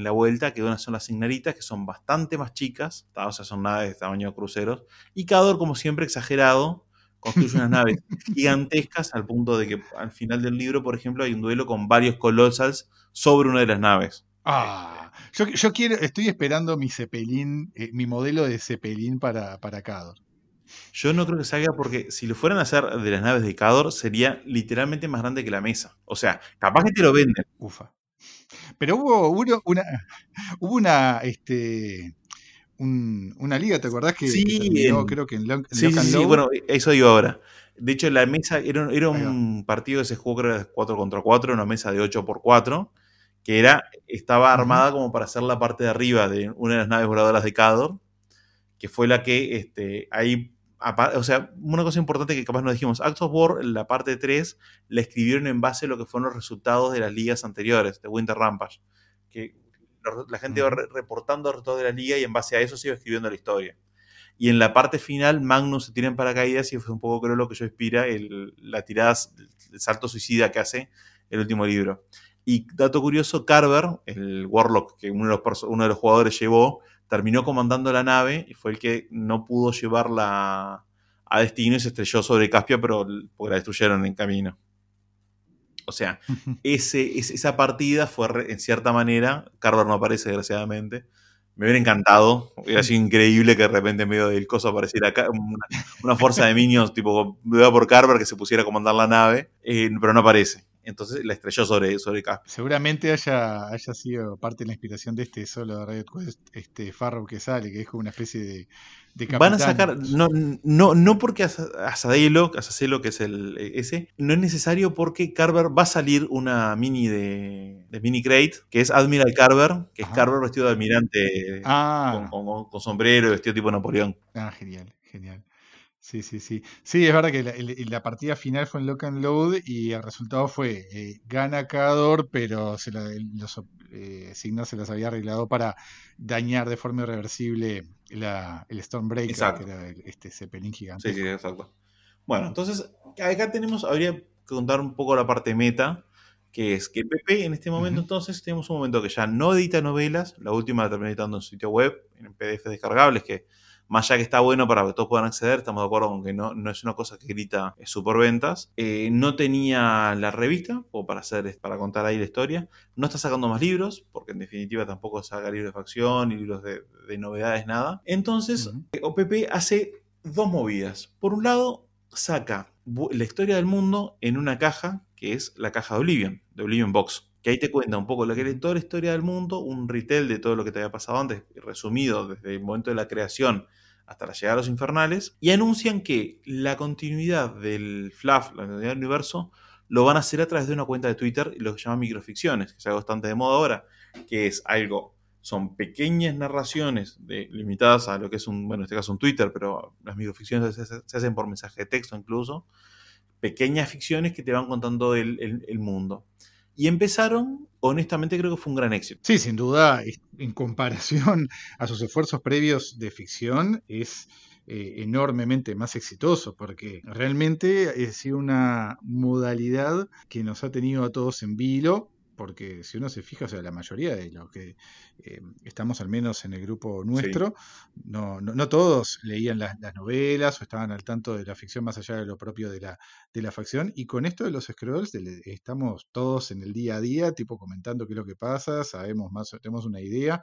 la vuelta, que una son las signaritas, que son bastante más chicas, o sea, son naves de tamaño de cruceros, y Cador, como siempre, exagerado, construye unas naves gigantescas al punto de que al final del libro, por ejemplo, hay un duelo con varios colossals sobre una de las naves. Ah, yo, quiero, estoy esperando mi Zeppelin, eh, mi modelo de Zeppelin para, para Cador. Yo no creo que salga porque si lo fueran a hacer de las naves de Cador, sería literalmente más grande que la mesa. O sea, capaz que te lo venden. Ufa. Pero hubo, una, hubo una, este, una liga, ¿te acordás que, sí, creo que en, sí, sí, bueno, eso digo ahora. De hecho, la mesa era, era un partido que se jugó, creo que 4 contra 4, una mesa de 8 por 4, que era, estaba armada como para hacer la parte de arriba de una de las naves voladoras de Cador, que fue la que este, ahí o sea, una cosa importante que capaz nos dijimos, Acts of War, la parte 3, la escribieron en base a lo que fueron los resultados de las ligas anteriores, de Winter Rampage. Que la gente iba reportando los resultados de la liga y en base a eso se iba escribiendo la historia. Y en la parte final, Magnus se tira en paracaídas y fue un poco creo lo que yo inspira el, la tirada, el salto suicida que hace el último libro. Y dato curioso, Carver, el Warlock que uno de los, uno de los jugadores llevó, terminó comandando la nave y fue el que no pudo llevarla a destino y se estrelló sobre Caspia, pero porque la destruyeron en camino. O sea, ese, esa partida fue en cierta manera, Carver no aparece desgraciadamente, me hubiera encantado, hubiera sido increíble que de repente en medio del coso apareciera acá una, fuerza de minions tipo por Carver que se pusiera a comandar la nave, eh, pero no aparece. Entonces la estrelló sobre, sobre Seguramente haya, haya sido parte de la inspiración de este solo de Riot Quest, este Farrow que sale, que es como una especie de, capitán. Van a sacar, no, no, no porque Asadelo, que es el ese, no es necesario porque Carver va a salir una mini de, de mini crate, que es Admiral Carver, que es Carver vestido de almirante ah. con, con, sombrero, vestido tipo Napoleón. Ah, genial, genial. Sí, sí, sí. Sí, es verdad que la, la partida final fue en Lock and Load y el resultado fue eh, gana Cador, pero se la, los eh, Signar se las había arreglado para dañar de forma irreversible la, el Stormbreaker, que era este Zeppelin gigante. Sí, sí, exacto. Bueno, entonces acá tenemos, habría que contar un poco la parte meta, que es que Pepe en este momento entonces tenemos un momento que ya no edita novelas, la última la terminó editando en su sitio web, en PDF descargables, que más allá que está bueno para que todos puedan acceder, estamos de acuerdo con que no, no es una cosa que grita superventas. Eh, no tenía la revista, o para hacer, para contar ahí la historia. No está sacando más libros, porque en definitiva tampoco saca libros de facción, ni libros de, novedades, nada. Entonces, OPP hace dos movidas. Por un lado, saca la historia del mundo en una caja, que es la caja de Oblivion, de Oblivion Box que ahí te cuenta un poco lo que es toda la historia del mundo, un retail de todo lo que te había pasado antes, resumido desde el momento de la creación hasta la llegada a los infernales, y anuncian que la continuidad del FLAF, la continuidad del universo, lo van a hacer a través de una cuenta de Twitter, lo que se llama microficciones, que es algo bastante de moda ahora, que es algo, son pequeñas narraciones limitadas a lo que es un, bueno, en este caso un Twitter, pero las microficciones se, hacen por mensaje de texto incluso, pequeñas ficciones que te van contando el mundo. Y empezaron, honestamente creo que fue un gran éxito. Sí, sin duda, en comparación a sus esfuerzos previos de ficción, es eh, enormemente más exitoso, porque realmente sido una modalidad que nos ha tenido a todos en vilo porque si uno se fija, o sea, la mayoría de los que eh, estamos al menos en el grupo nuestro, no, no, todos leían las, novelas o estaban al tanto de la ficción más allá de lo propio de la, de la facción. Y con esto de los scrolls, estamos todos en el día a día, tipo comentando qué es lo que pasa, sabemos más, tenemos una idea.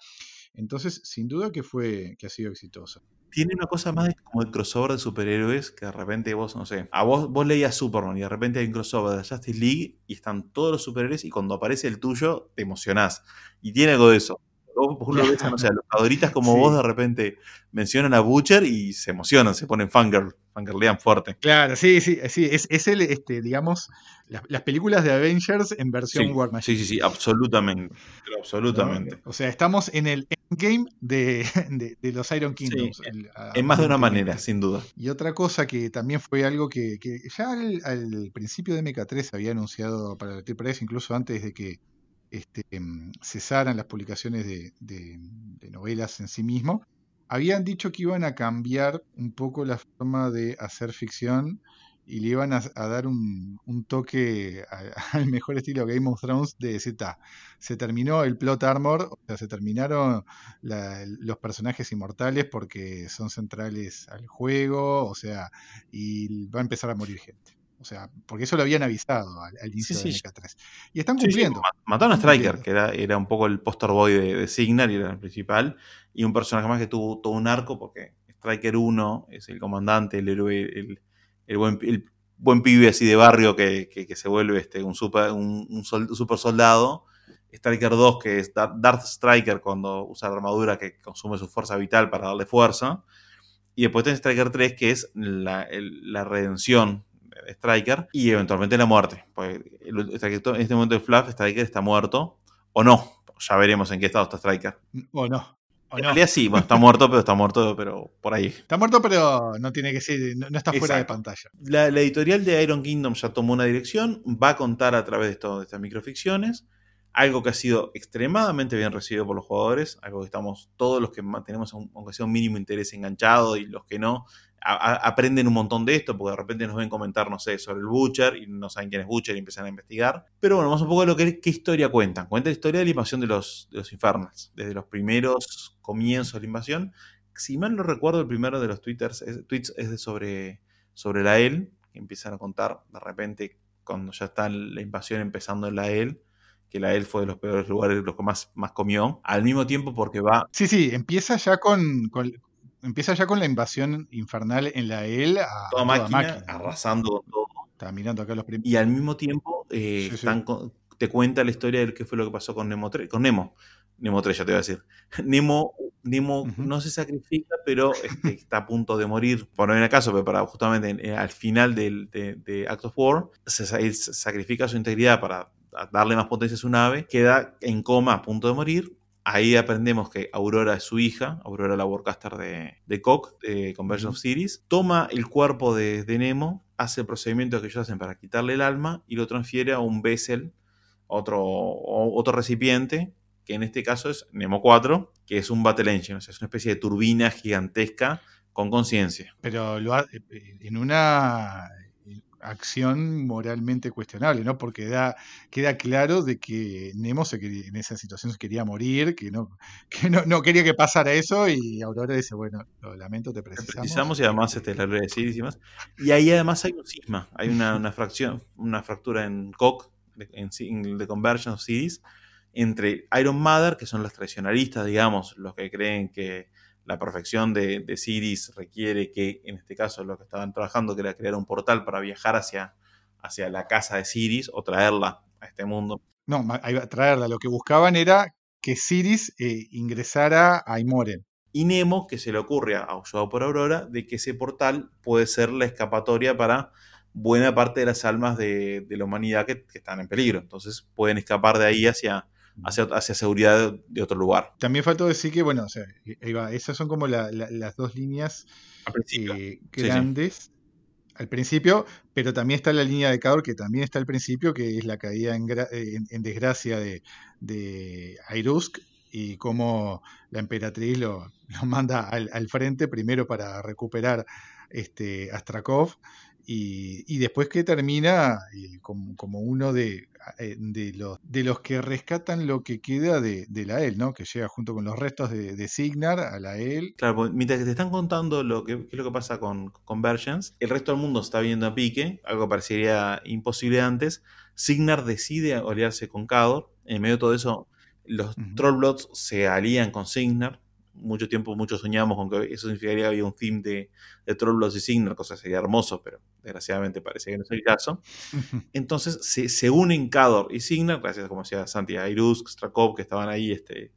Entonces, sin duda que fue, que ha sido exitoso tiene una cosa más como el crossover de superhéroes que de repente vos, no sé, a vos, vos leías Superman y de repente hay un crossover de Justice League y están todos los superhéroes y cuando aparece el tuyo te emocionás. Y tiene algo de eso. Vos, por ejemplo, ves, no sé, los adoritas como vos de repente mencionan a Butcher y se emocionan, se ponen fangirl, fangirlean fuerte. Claro, sí, sí, sí, es, es el, este, digamos, las, películas de Avengers en versión War Machine. Sí, sí, sí, absolutamente, absolutamente. O sea, estamos en el endgame de, de, los Iron Kingdoms. en más de una manera, sin duda. Y otra cosa que también fue algo que, ya al, principio de MK3 había anunciado para la Triple incluso antes de que este, cesaran las publicaciones de, novelas en sí mismo, habían dicho que iban a cambiar un poco la forma de hacer ficción y le iban a, dar un, toque al mejor estilo Game of Thrones de decir, se terminó el plot armor, o sea, se terminaron los personajes inmortales porque son centrales al juego, o sea, y va a empezar a morir gente. O sea, porque eso lo habían avisado al, inicio de MK3. Y están cumpliendo. Mataron a Striker, que era, era, un poco el poster boy de, de Signar y era el principal. Y un personaje más que tuvo todo un arco, porque Striker 1 es el comandante, el héroe, el, el buen, el pibe así de barrio que, que, se vuelve este, un, super, un, super soldado. Striker 2, que es Darth Striker cuando usa la armadura que consume su fuerza vital para darle fuerza. Y después tiene Striker 3, que es la, la redención Striker y eventualmente la muerte. Pues, en este momento de Fluff, Striker está muerto o no. Ya veremos en qué estado está Striker. O no. En realidad sí, bueno, está muerto, pero está muerto, pero por ahí. Está muerto, pero no tiene que ser, no, está fuera de pantalla. La, editorial de Iron Kingdom ya tomó una dirección, va a contar a través de, de estas microficciones, algo que ha sido extremadamente bien recibido por los jugadores, algo que estamos todos los que tenemos aunque sea un mínimo interés enganchado y los que no, aprenden un montón de esto, porque de repente nos ven comentar, no sé, sobre el Butcher y no saben quién es Butcher y empiezan a investigar. Pero bueno, vamos un poco a lo que qué historia cuentan. Cuenta la historia de la invasión de los, de los Infernals, desde los primeros comienzos de la invasión. Si mal no recuerdo, el primero de los twitters, tweets es de sobre, sobre la EL, que empiezan a contar de repente cuando ya está la invasión empezando en la EL que la EL fue de los peores lugares, los que más, más comió, al mismo tiempo porque va... Sí, sí, empieza ya con, empieza ya con la invasión infernal en la EL a toda, máquina, arrasando todo. Está mirando acá los Y al mismo tiempo eh, te cuenta la historia de qué fue lo que pasó con Nemo 3, con Nemo. Nemo 3, ya te voy a decir. Nemo, Nemo no se sacrifica, pero este, está a punto de morir. Por no viene caso, pero para justamente eh, al final del, de, Act of War, se, sacrifica su integridad para darle más potencia a su nave. Queda en coma a punto de morir Ahí aprendemos que Aurora es su hija, Aurora la Warcaster de, de Coq, de Conversion of Series. Toma el cuerpo de, Nemo, hace el procedimiento que ellos hacen para quitarle el alma y lo transfiere a un vessel, otro, otro recipiente, que en este caso es Nemo 4, que es un Battle Engine, o sea, es una especie de turbina gigantesca con conciencia. Pero lo en una acción moralmente cuestionable, ¿no? Porque da, queda claro de que Nemo se en esa situación se quería morir, que no, que no, quería que pasara eso, y Aurora dice, bueno, lo lamento, te precisamos. Te precisamos y además este, la gloria de y más. Y ahí además hay un cisma, hay una, fracción, una fractura en COC, en, The Conversion of Cities, entre Iron Mother, que son las tradicionalistas, digamos, los que creen que la perfección de, de Ciris requiere que, en este caso, lo que estaban trabajando, que era crear un portal para viajar hacia, hacia la casa de Ciris o traerla a este mundo. No, traerla. Lo que buscaban era que Ciris eh, ingresara a Imoren. Y Nemo, que se le ocurre, ayudado por Aurora, de que ese portal puede ser la escapatoria para buena parte de las almas de, la humanidad que, están en peligro. Entonces pueden escapar de ahí hacia, hacia, seguridad de otro lugar. También faltó decir que, bueno, o sea, esas son como las dos líneas eh, grandes. Al principio, pero también está la línea de Cador, que también está al principio, que es la caída en, desgracia de, de Airusk y cómo la emperatriz lo, manda al, frente primero para recuperar este, Astrakov y, después que termina eh, como, uno de, eh, de, los, de los que rescatan lo que queda de, la EL, ¿no? Que llega junto con los restos de, Signar a la EL. Claro, mientras que te están contando lo que, es lo que pasa con Convergence, el resto del mundo está viendo a pique, algo que parecería imposible antes. Signar decide aliarse con Cador. En medio de todo eso, los Trollblots se alían con Signar mucho tiempo, muchos soñamos con que eso significaría que había un theme de, de Trollblood y Signar, cosa sería hermoso, pero desgraciadamente parece que no es el caso. Entonces se, se unen Cador y Signar, gracias como decía Santi, Airusk, Strakov, que estaban ahí este,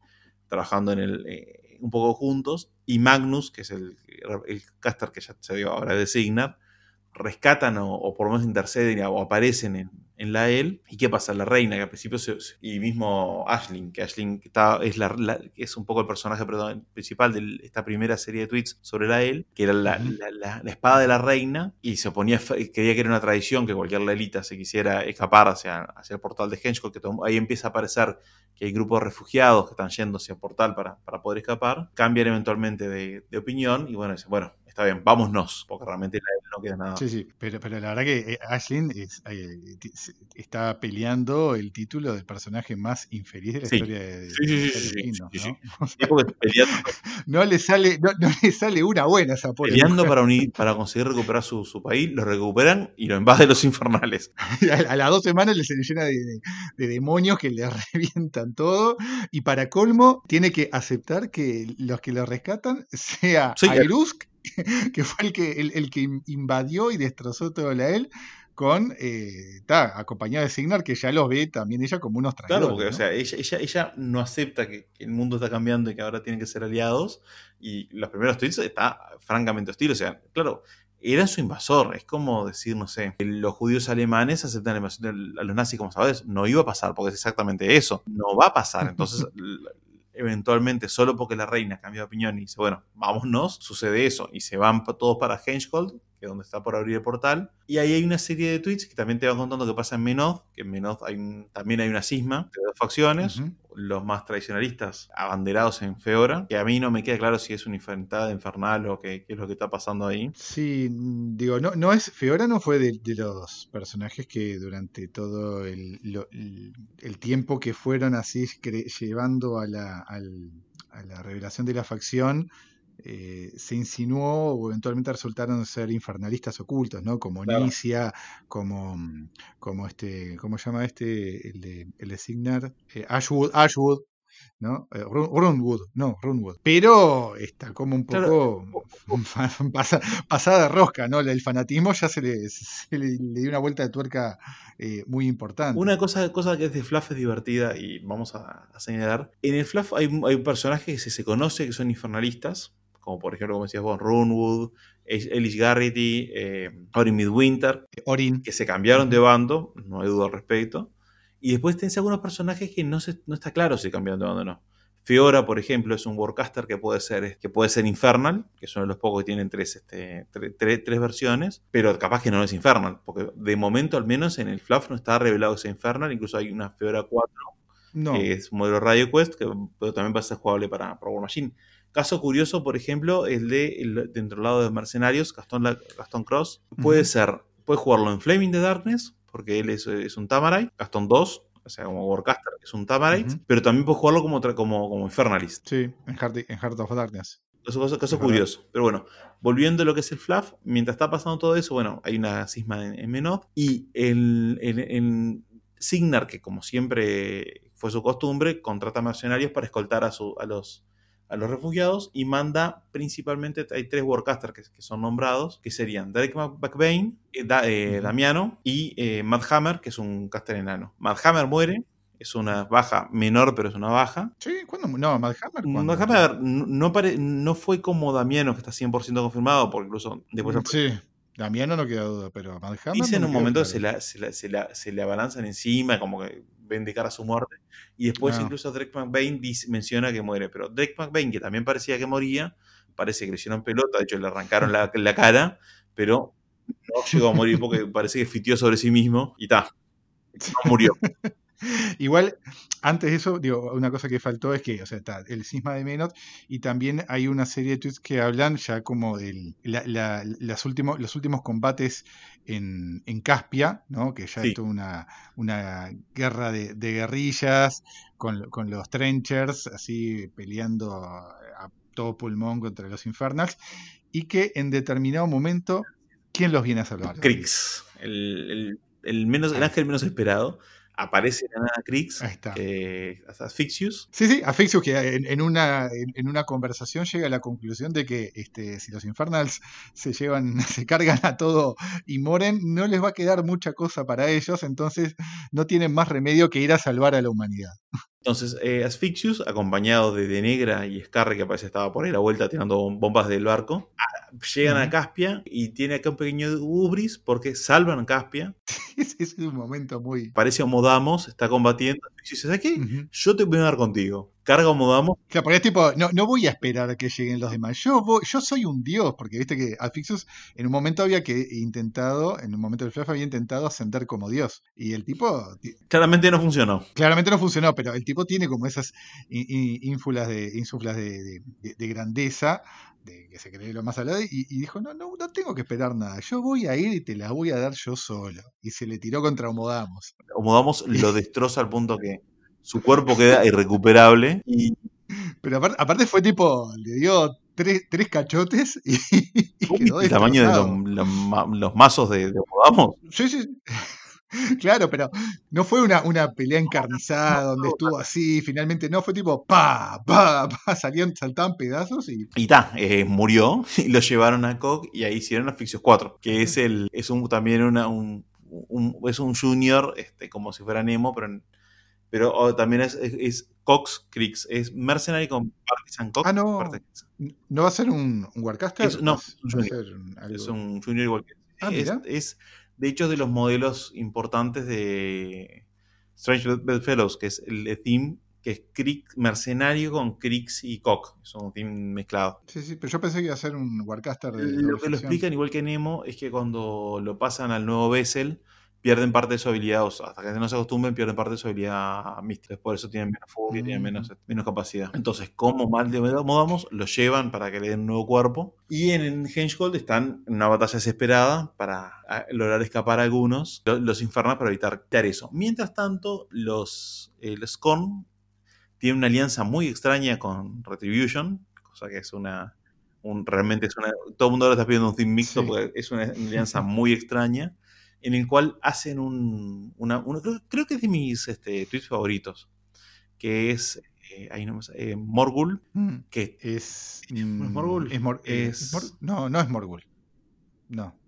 trabajando en el, eh, un poco juntos, y Magnus, que es el, el caster que ya se dio ahora de Signar, rescatan o, por lo menos interceden o aparecen en, en la él. ¿Y qué pasa? La reina, que al principio y mismo Ashling, que está, es, la, es un poco el personaje principal de esta primera serie de tweets sobre la él, que era la, espada de la reina, y se oponía, creía que era una tradición que cualquier lelita se quisiera escapar hacia, hacia el portal de Henchcock, que ahí empieza a aparecer que hay grupos de refugiados que están yendo hacia el portal para, para poder escapar, cambian eventualmente de, de opinión, y bueno, dicen, bueno, está bien, vámonos, porque realmente no queda nada. Sí, sí, pero, pero la verdad que eh, Ashlyn eh, está peleando el título del personaje más infeliz de la historia de, sí, sí, sí, sí, ¿no? le sale, no, le sale una buena esa Peleando para unir, para conseguir recuperar su, su, país, lo recuperan y lo invaden los infernales. a, las dos semanas le se le llena de, demonios que le revientan todo. Y para colmo, tiene que aceptar que los que lo rescatan sea Airusk que fue el que, el, que invadió y destrozó todo la él con eh, acompañado de Signar, que ya los ve también ella como unos traidores. Claro, porque o sea, ella, ella, no acepta que, el mundo está cambiando y que ahora tienen que ser aliados. Y los primeros tweets está francamente hostil. O sea, claro, era su invasor. Es como decir, no sé, los judíos alemanes aceptan la invasión a los nazis, como sabes, no iba a pasar, porque es exactamente eso. No va a pasar. Entonces, eventualmente, solo porque la reina cambió de opinión y dice, bueno, vámonos, sucede eso, y se van todos para Henschkold, que es donde está por abrir el portal. Y ahí hay una serie de tweets que también te van contando qué pasa en Menoth, que en Menoth hay también hay una cisma de dos facciones, los más tradicionalistas abanderados en Feora, que a mí no me queda claro si es una infernidad infernal o qué, es lo que está pasando ahí. Sí, digo, no, no es, Feora no fue de, los personajes que durante todo el, el, tiempo que fueron así llevando a la, a la revelación de la facción, eh, se insinuó o eventualmente resultaron ser infernalistas ocultos, ¿no? Como Nicia, como, como este, ¿cómo se llama este? El de, el Signar, eh, Ashwood, Ashwood, ¿no? Eh, Runwood, no, Runwood. Pero está como un poco pasada de rosca, ¿no? El fanatismo ya se le, le, dio una vuelta de tuerca muy importante. Una cosa, cosa que es de Fluff es divertida y vamos a, señalar. En el Fluff hay, hay personajes que se, se conoce que son infernalistas, como por ejemplo, como decías vos, Runwood, Elish Garrity, eh, Orin Midwinter, Orin. que se cambiaron de bando, no hay duda al respecto. Y después tenés algunos personajes que no, se, no está claro si cambiaron de bando o no. Feora, por ejemplo, es un Warcaster que puede ser, que puede ser Infernal, que son los pocos que tienen tres, este, tres versiones, pero capaz que no es Infernal, porque de momento al menos en el Fluff no está revelado que sea Infernal, incluso hay una Feora 4, que es un modelo Radio Quest, que también va a ser jugable para, War Machine. Caso curioso, por ejemplo, el de el, dentro del lado de mercenarios, Gastón, Gastón Cross, puede ser, puede jugarlo en Flaming the Darkness, porque él es, es un Tamarai, Gastón 2, o sea, como Warcaster, es un Tamarite, pero también puedes jugarlo como, como, como Infernalist. Sí, en Heart, of Darkness. Eso, es curioso. Pero bueno, volviendo a lo que es el Fluff, mientras está pasando todo eso, bueno, hay una cisma en, en y el, en Signar, que como siempre fue su costumbre, contrata mercenarios para escoltar a, su, a los a los refugiados y manda principalmente, hay tres Warcasters que, son nombrados, que serían Derek McBain, eh, eh, Damiano y eh, Hammer, que es un caster enano. Mad Hammer muere, es una baja menor, pero es una baja. Sí, ¿cuándo? No, Mad Hammer. Hammer no, no, fue como Damiano, que está 100% confirmado, porque incluso después... Sí. Damiano no queda duda, pero Mad Hammer. Dice en un momento se, se, le abalanzan encima, como que cara a su muerte. Y después incluso Drake McBain menciona que muere. Pero Drake McBain, que también parecía que moría, parece que le hicieron pelota, de hecho le arrancaron la, cara, pero no llegó a morir porque parece que fitió sobre sí mismo y ta, no murió. Igual, antes de eso, digo, una cosa que faltó es que, o sea, está el cisma de Menot y también hay una serie de tweets que hablan ya como de las últimos, los últimos combates en, Caspia, ¿no? Que ya sí. una, una guerra de, guerrillas con, los trenchers, así peleando a todo pulmón contra los infernals, y que en determinado momento, ¿quién los viene a salvar? Crix, el, menos, el ángel menos esperado aparece Krix, eh, Asfixius. Sí, sí, Asfixius que en, una, en, una conversación llega a la conclusión de que este, si los Infernals se llevan, se cargan a todo y mueren, no les va a quedar mucha cosa para ellos, entonces no tienen más remedio que ir a salvar a la humanidad. Entonces, eh, Asfixius, acompañado de, de Negra y Scarre, que parece estaba por ahí a la vuelta tirando bombas del barco, llegan a Caspia y tiene acá un pequeño ubris porque salvan a Caspia. es un momento muy. Parece Modamos, está combatiendo. Y dice: ¿Sabes qué? Yo te voy a dar contigo. Carga Modamos. Claro, porque es tipo, no, no voy a esperar a que lleguen los demás. Yo, yo soy un dios, porque viste que Alfixus en un momento había que intentado, en un momento del FLAF había intentado ascender como dios. Y el tipo. Claramente no funcionó. Claramente no funcionó, pero el tipo tiene como esas ínfulas de, insuflas de, de grandeza de que se cree lo más al y, y, dijo, no, no, no tengo que esperar nada, yo voy a ir y te la voy a dar yo solo. Y se le tiró contra Homodamos. Homodamos lo destroza al punto que su cuerpo queda irrecuperable. Y... Pero aparte, fue tipo, le dio tres, tres cachotes y, quedó El tamaño de los, mazos de, de Homodamos. Sí, sí. Claro, pero no fue una, una pelea encarnizada donde estuvo así, finalmente no, fue tipo pa, pa, pa, salían, saltaban pedazos y. Y ta, eh, murió y lo llevaron a Coq y ahí hicieron Asfixios 4, que es el, es un también una, un, es un junior, este, como si fuera Nemo, pero pero oh, también es, es, Cox Crix, es Mercenary con Partisan Cox. Ah, no. ¿No va a ser un, Warcaster? no, es un junior igual que. Ah, es, de hecho, es de los modelos importantes de Strange Bedfellows, que es el team que es mercenario con Krix y Cock. Es un team mezclado. Sí, sí, pero yo pensé que iba a ser un Warcaster de. Lo que lo explican, igual que Nemo, es que cuando lo pasan al nuevo Vessel, pierden parte de su habilidad, o sea, hasta que no se acostumbren, pierden parte de su habilidad Mistress. Por eso tienen menos fuego y tienen mm. menos, menos capacidad. Entonces, como mal de modamos, lo llevan para que le den un nuevo cuerpo. Y en Hengehold están en una batalla desesperada para lograr escapar a algunos, los infernales para evitar eso. Mientras tanto, los, el Scorn tiene una alianza muy extraña con Retribution, cosa que es una. Un, realmente es una. Todo el mundo ahora está pidiendo un team mixto porque es una alianza muy extraña en el cual hacen un, una, creo, que es de mis este, tweets favoritos, que es, eh, ahí no, eh, Morgul, mm, que es... ¿No es Morgul? no, no es Morgul. No.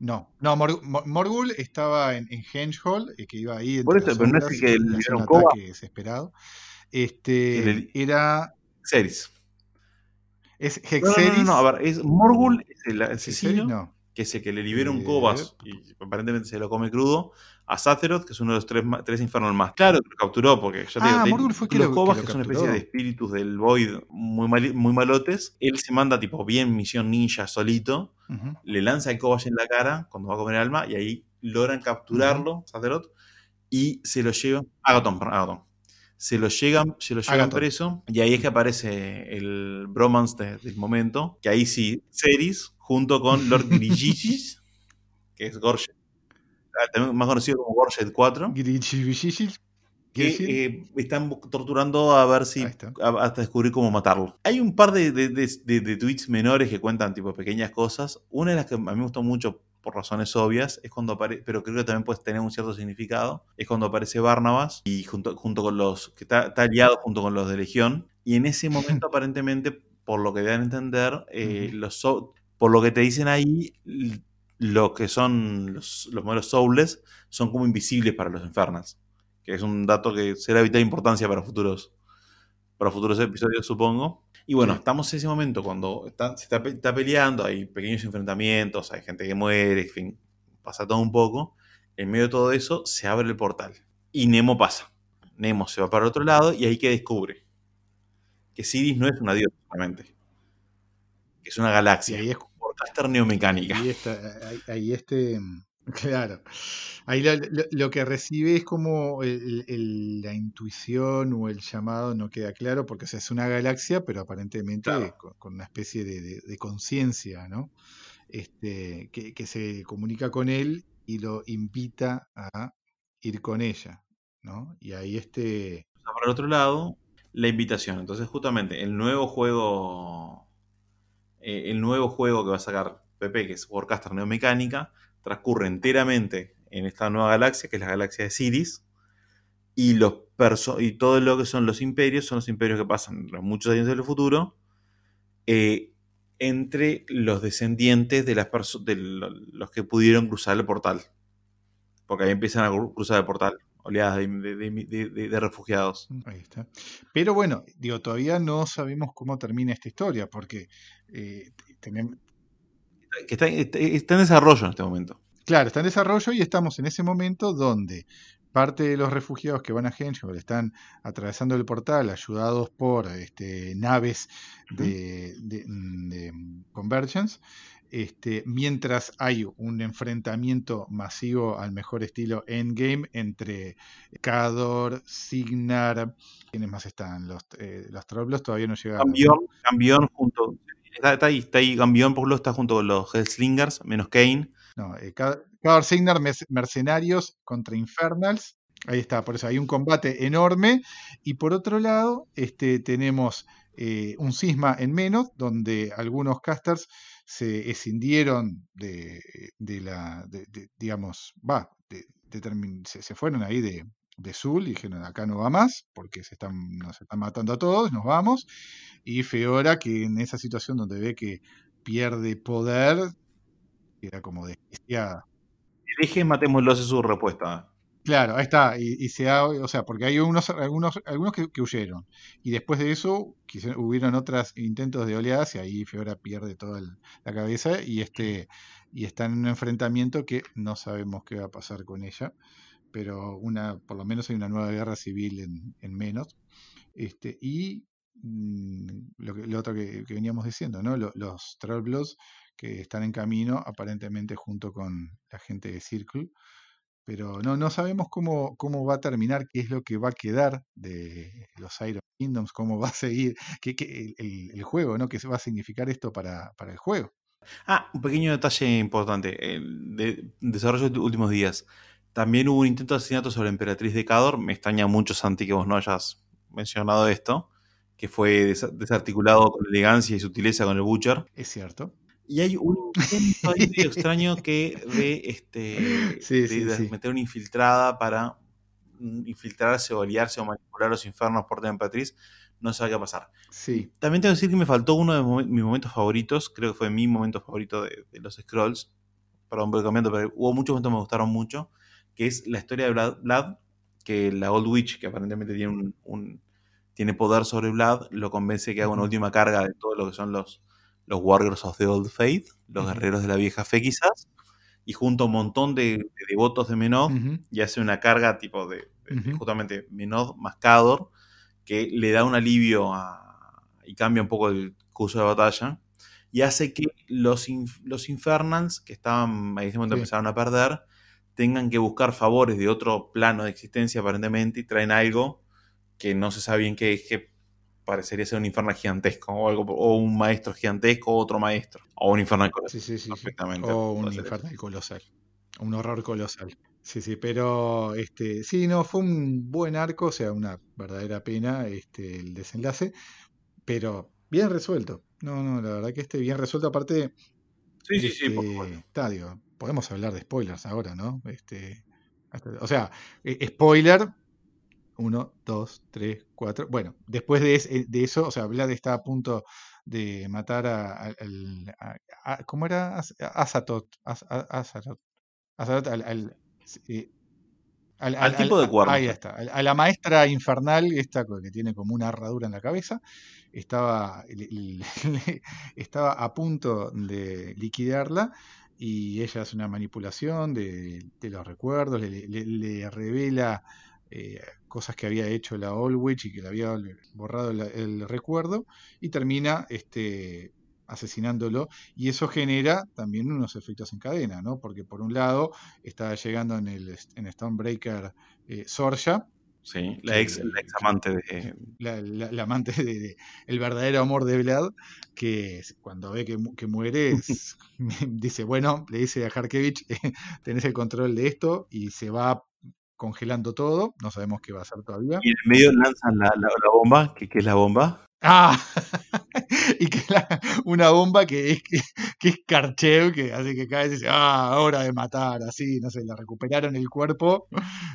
No, no, Morgul estaba en, en Hengehall, eh, que iba ahí. Por eso, pero no es que le dieron un ataque desesperado. Este, era... Xeris. ¿Es Hexeris? No, no, no, a ver, es Morgul, es el asesino. No que es el que le libera un. Cobas y aparentemente se lo come crudo, a Zatheroth, que es uno de los tres, tres infernal más. Claro que lo capturó, porque te Ah, digo, te- fue que los lo- Cobas, que que, son una especie de espíritus del Void muy, muy malotes, él se manda tipo bien misión ninja solito, le lanza el Cobas en la cara cuando va a comer alma y ahí logran capturarlo, Zatheroth, y se lo llevan. Agaton, perdón, Agaton. Se lo llegan, se lo llevan Agaton. preso y ahí es que aparece el bromance de- del momento, que ahí sí, Ceris junto con Lord Grigisis, que es Gorshed, ah, también más conocido como Gorshed 4, Girichibishishil, que eh, están torturando a ver si a- hasta descubrir cómo matarlo. Hay un par de, de- de- de- tweets menores que cuentan tipo pequeñas cosas. Una de las que a mí me gustó mucho por razones obvias es cuando aparece, pero creo que también puede tener un cierto significado, es cuando aparece Barnabas y junto, junto con los que está, está aliado junto con los de Legión. Y en ese momento aparentemente por lo que dan a entender eh, los so- por lo que te dicen ahí lo que son los, los modelos Souls son como invisibles para los Infernals que es un dato que será de vital importancia para futuros, para futuros episodios, supongo. Y bueno, Sí. estamos en ese momento cuando está, se está, pe- está peleando, hay pequeños enfrentamientos, hay gente que muere, en fin, pasa todo un poco. En medio de todo eso, se abre el portal. Y Nemo pasa. Nemo se va para el otro lado y ahí que descubre que Siris no es una diosa solamente, que es una Y galaxia. ahí es neomecánica. Ahí está, ahí, ahí este, mm, claro. Ahí lo, lo- lo que recibe es como el- el- la intuición o el llamado no queda claro porque o sea, es una galaxia, pero aparentemente Claro. con, con una especie de, de- de conciencia, ¿no? Este, que, que se comunica con él y lo invita a ir con ella, ¿no? Y ahí este, para el otro lado, la invitación. Entonces, justamente, el nuevo juego. Eh, el nuevo juego que va a sacar PP, que es Warcaster Neomecánica, transcurre enteramente en esta nueva galaxia, que es la galaxia de Siris. Y, los y todo lo que son los imperios son los imperios que pasan los muchos años del futuro eh, entre los descendientes de, las de lo- los que pudieron cruzar el portal. Porque ahí empiezan a cru- cruzar el portal, oleadas de, de- de- de- de refugiados. Ahí está. Pero bueno, digo, todavía no sabemos cómo termina esta historia, porque eh, tenemos, que está, está- está en desarrollo en este momento. claro, está en desarrollo y estamos en ese momento donde parte de los refugiados que van a Hengel están atravesando el portal ayudados por este, naves de, de- de Convergence. Este, mientras hay un enfrentamiento masivo al mejor estilo Endgame entre Cador, Signar, ¿quiénes más están? Los, eh, los Trollos todavía no llegaron. Cambión, Cambión junto. Está, está ahí, está ahí Cambión, por lo está junto con los Hellslingers, menos Kane. No, eh, Ca- Cador Signar, mercenarios contra Infernals. Ahí está, por eso hay un combate enorme. Y por otro lado, este, tenemos eh, un cisma en menos, donde algunos casters se escindieron de, de la, digamos, va, de- se, se fueron ahí de, de Zul y dijeron, acá no va más, porque se están, nos están matando a todos, nos vamos. Y Feora, que en esa situación donde ve que pierde poder, queda como desquiciada. Elige, matémoslos, es su respuesta. Claro, ahí está, y, se ha, o sea, porque hay unos, algunos, algunos que, huyeron, y después de eso hubieron otros intentos de oleadas y ahí Feora pierde toda la cabeza y este y está en un enfrentamiento que no sabemos qué va a pasar con ella, pero una, por lo menos hay una nueva guerra civil en, en menos, este y mm, lo, que, lo otro que, veníamos diciendo, ¿no? Lo- los Trailbloods que están en camino aparentemente junto con la gente de Circle pero no, no sabemos cómo, cómo va a terminar, qué es lo que va a quedar de los Iron Kingdoms, cómo va a seguir, qué, qué- el, el juego, ¿no? ¿Qué va a significar esto para, para el juego? Ah, un pequeño detalle importante. El de desarrollo de últimos días. También hubo un intento de asesinato sobre la emperatriz de Cador. Me extraña mucho, Santi, que vos no hayas mencionado esto. Que fue desa- desarticulado con elegancia y sutileza con el Butcher. Es cierto. Y hay un intento ahí medio extraño que de, este, Sí, de- sí, de sí. meter una infiltrada para mm, infiltrarse o aliarse o manipular los infernos por la emperatriz. No sabe qué va a pasar. Sí, También tengo que decir que me faltó uno de mis momentos favoritos. Creo que fue mi momento favorito de, de los Scrolls. Perdón, voy cambiando, pero hubo muchos momentos que me gustaron mucho. Que es la historia de Vlad, Vlad, que la Old Witch, que aparentemente tiene un, un- tiene poder sobre Vlad, lo convence que haga una última carga de todo lo que son los, los Warriors of the Old Faith, los guerreros de la vieja fe quizás, y junta un montón de, de devotos de Menod y hace una carga tipo de, justamente Menod más Cador, que le da un alivio a- y cambia un poco el curso de batalla, y hace que los, inf- los Infernals, que estaban, a ese momento Sí. empezaron a perder, tengan que buscar favores de otro plano de existencia aparentemente y traen algo que no se sabe bien qué es, que parecería ser un infernal gigantesco o algo o un maestro gigantesco o otro maestro o un infernal colosal. Sí, sí, sí, O un infernal colosal. Un horror colosal. Sí, sí, pero este, sí, no, fue un buen arco, o sea, una verdadera pena este, el desenlace, pero bien resuelto. No, no, la verdad que este bien resuelto, aparte, Sí, sí, sí, por este, supuesto. está, digo, podemos hablar de spoilers ahora, ¿no? Este, hasta- o sea, eh, spoiler, uno, dos, tres, cuatro. Bueno, después de, es- de eso, o sea, Vlad está a punto de matar a, a- al- a- a- ¿cómo era? Az- Azatoth, Az- a- Azaroth, Azaroth, al, al- al- tipo de cuernos. Ahí está, a la maestra infernal, esta que tiene como una herradura en la cabeza, estaba, le- le- estaba a punto de liquidarla y ella hace una manipulación de, de los recuerdos, le- le revela eh, cosas que había hecho la Allwitch y que le había borrado la- el recuerdo y termina este, asesinándolo y eso genera también unos efectos en cadena, ¿no? Porque por un lado está llegando en el en Stonebreaker eh, Sorja, Sí, la ex, la ex amante de. la, la- la amante de, de- el verdadero amor de Vlad, que cuando ve que, que muere, es- dice, bueno, le dice a Harkevich, tenés el control de esto, y se va congelando todo, no sabemos qué va a hacer todavía. Y en el medio lanzan la, la- la bomba. ¿Qué, qué es la bomba? Ah, y que la- una bomba que es, que, que es Karchev, que hace que cada vez dice, ah, hora de matar, así, no sé, le recuperaron el cuerpo.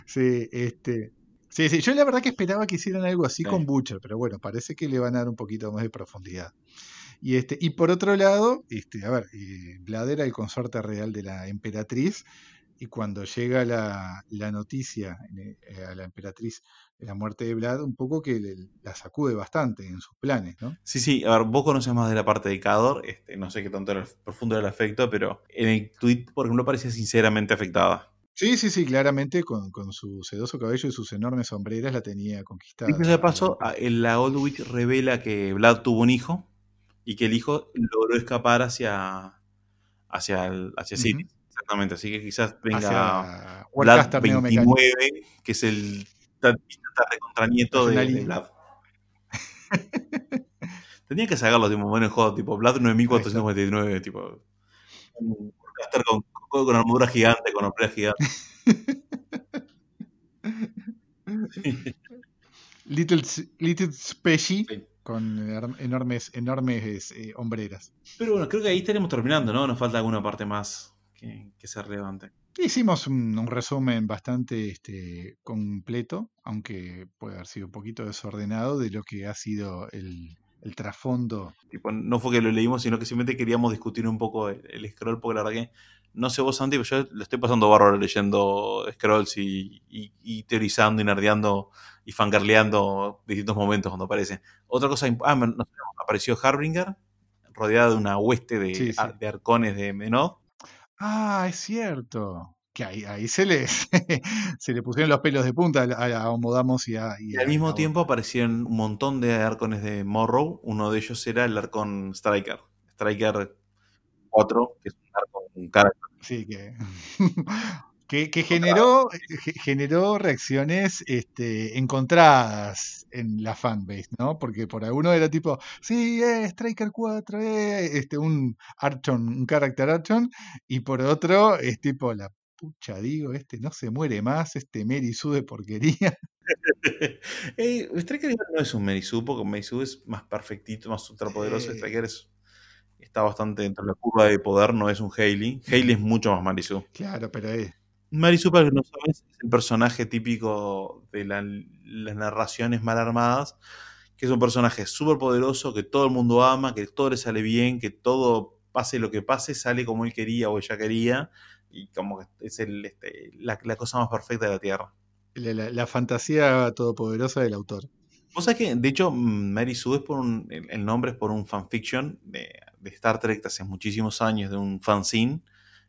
Sí, este. Sí, sí, yo la verdad que esperaba que hicieran algo así Sí. con Butcher, pero bueno, parece que le van a dar un poquito más de profundidad. Y este, y por otro lado, este, a ver, eh, Vlad era el consorte real de la emperatriz, y cuando llega la, la noticia eh, a la emperatriz de la muerte de Vlad, un poco que le- la sacude bastante en sus planes, ¿no? Sí, sí, a ver, vos conoces más de la parte de Cador, este, no sé qué tanto era el profundo era el afecto, pero en el tweet, por ejemplo, parecía sinceramente afectada. Sí, sí, sí, claramente con, con su sedoso cabello y sus enormes sombreras la tenía conquistada. Sea de paso, la Old Witch revela que Vlad tuvo un hijo y que el hijo logró escapar hacia, hacia, el- hacia. Exactamente, así que quizás venga Vlad Warcaster Neo Mecánico. 29, que es el de, Es una de línea. Vlad. Tenía que sacarlo, tipo, bueno, en juego, tipo, Vlad 9499, tipo. Un Warcaster con, con, con armadura gigante, con hombrera gigante. Little, Little Specie Sí. con enorm- enormes, enormes eh, hombreras. Pero bueno, creo que ahí estaremos terminando, ¿no? Nos falta alguna parte más que, que sea relevante. Hicimos un, un resumen bastante este, completo, aunque puede haber sido un poquito desordenado de lo que ha sido el, el trasfondo. Tipo, no fue que lo leímos, sino que simplemente queríamos discutir un poco el, el scroll, porque la verdad que no sé vos, Santi, pero yo lo estoy pasando bárbaro leyendo scrolls y, y- y teorizando y nerdeando y fangirleando distintos momentos cuando aparecen. Otra cosa, ah, no apareció Harbinger, rodeado de una hueste de, Sí, sí. ar- de arcones de Menod. Ah, es cierto. Que ahí, ahí se, le, se le pusieron los pelos de punta a, a, a Omodamos y a. Y al mismo a- tiempo aparecieron un montón de arcones de Morrow. Uno de ellos era el arcón Striker. Striker 4, que es un arcón con cara Sí, que, que, que generó, ge- generó reacciones este, encontradas en la fanbase, ¿no? Porque por alguno era tipo, sí, eh, Striker 4, eh, este, un Archon, un character Archon, y por otro es tipo, la pucha, digo, este no se muere más, este Sue de porquería. eh, Striker no es un Merisu, porque Merisu es más perfectito, más ultrapoderoso. Sí. Striker es- está bastante dentro de la curva de poder, no es un Hailey. Hailey es mucho más Marisu. Claro, pero es. Los que no sabes, es el personaje típico de la- las narraciones mal armadas, que es un personaje súper poderoso, que todo el mundo ama, que todo le sale bien, que todo, pase lo que pase, sale como él quería o ella quería, y como que es el, este, la, la cosa más perfecta de la Tierra. La, la- fantasía todopoderosa del autor. Vos sabés que, de hecho, Mary Sue es por un, el, el nombre es por un fanfiction de, de Star Trek de hace muchísimos años, de un fanzine,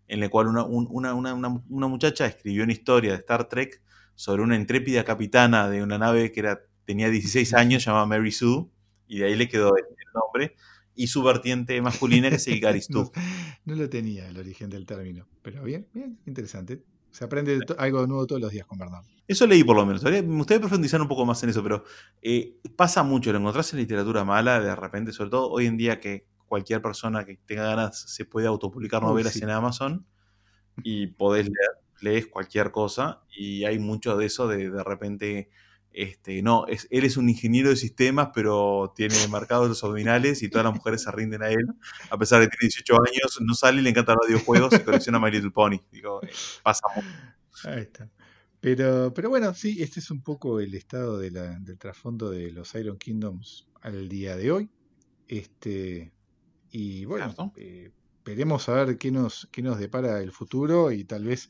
en el cual una, una, una, una, muchacha escribió una historia de Star Trek sobre una intrépida capitana de una nave que era, tenía 16 años, llamada Mary Sue, y de ahí le quedó el, nombre, y su vertiente masculina que es el Gary no, no, lo tenía el origen del término, pero bien, bien, interesante. Se aprende algo nuevo todos los días con Bernardo. Eso leí por lo menos. Me gustaría profundizar un poco más en eso, pero eh, pasa mucho, lo encontrás en literatura mala de repente, sobre todo hoy en día que cualquier persona que tenga ganas se puede autopublicar novelas en Amazon y podés leer, lees cualquier cosa y hay mucho de eso de de repente este, no, es, él es un ingeniero de sistemas, pero tiene marcados los abdominales y todas las mujeres se rinden a él. A pesar de que tiene 18 años, no sale, le encantan los videojuegos y colecciona My Little Pony. Digo, eh, pasa mucho. Ahí está. Pero, pero bueno, sí, este es un poco el estado de la, del trasfondo de los Iron Kingdoms al día de hoy. Este, y bueno, eh, veremos a ver qué nos, qué nos depara el futuro y tal vez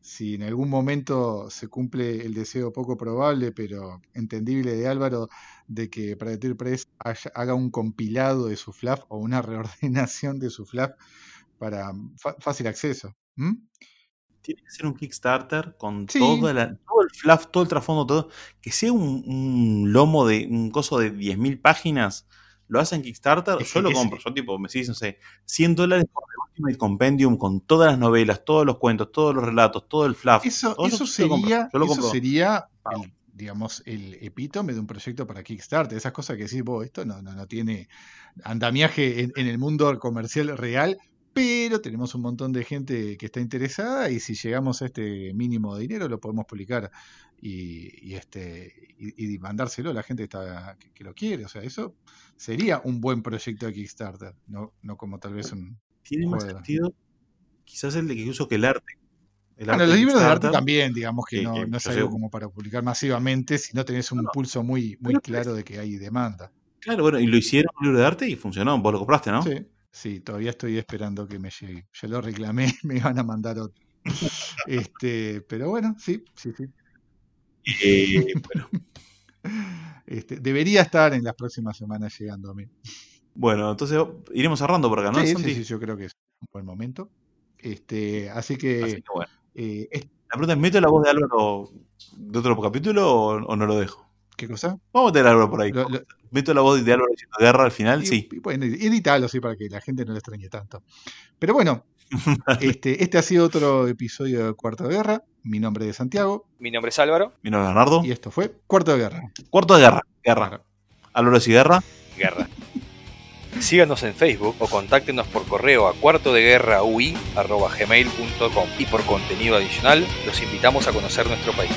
si en algún momento se cumple el deseo poco probable, pero entendible de Álvaro, de que Predator Press haga un compilado de su FLAF o una reordenación de su FLAF para fácil acceso. Tiene que ser un Kickstarter con todo el FLAF, todo el trasfondo, todo. Que sea un, lomo de un coso de 10.000 páginas. Lo hacen Kickstarter, yo lo compro. Yo, tipo, me decís, no sé, 100 dólares por Ultimate Compendium con todas las novelas, todos los cuentos, todos los relatos, todo el fluff. Eso, eso sería, eso sería el, digamos, el epítome de un proyecto para Kickstarter. Esas cosas que decís, vos, esto no, no, tiene andamiaje en, el mundo comercial real, pero tenemos un montón de gente que está interesada y si llegamos a este mínimo de dinero lo podemos publicar y, este y, mandárselo a la gente que, está, que, lo quiere. O sea, eso sería un buen proyecto de Kickstarter, no, no como tal vez un, tiene más sentido quizás el de que uso que el arte. El bueno, los libros de arte también, digamos que, no, no es algo como para publicar masivamente si no tenés un pulso muy, muy claro de que hay demanda. Claro, bueno, y lo hicieron un libro de arte y funcionó. Vos lo compraste, ¿no? Sí, sí, todavía estoy esperando que me llegue. Yo lo reclamé, me iban a mandar otro. este, pero bueno, sí, sí, sí. Eh, bueno. Este, debería estar en las próximas semanas llegando a mí. Bueno, entonces iremos cerrando por acá, ¿no? Sí, sí, yo creo que es un buen momento. Este, así que. Eh, la pregunta es: ¿meto la voz de Álvaro de otro capítulo o, no lo dejo? ¿Qué cosa? Vamos a meter a Álvaro por ahí. ¿Meto la voz de Álvaro diciendo guerra al final? sí. bueno, editalo así para que la gente no le extrañe tanto. Pero bueno, este, este ha sido otro episodio de Cuarto de Guerra. Mi nombre es Santiago. Mi nombre es Álvaro. Mi nombre es Bernardo. Y esto fue Cuarto de Guerra. Cuarto de Guerra. Guerra. Álvaro y guerra. Guerra. Síganos en Facebook o contáctenos por correo a cuarto de guerra y por contenido adicional los invitamos a conocer nuestro país.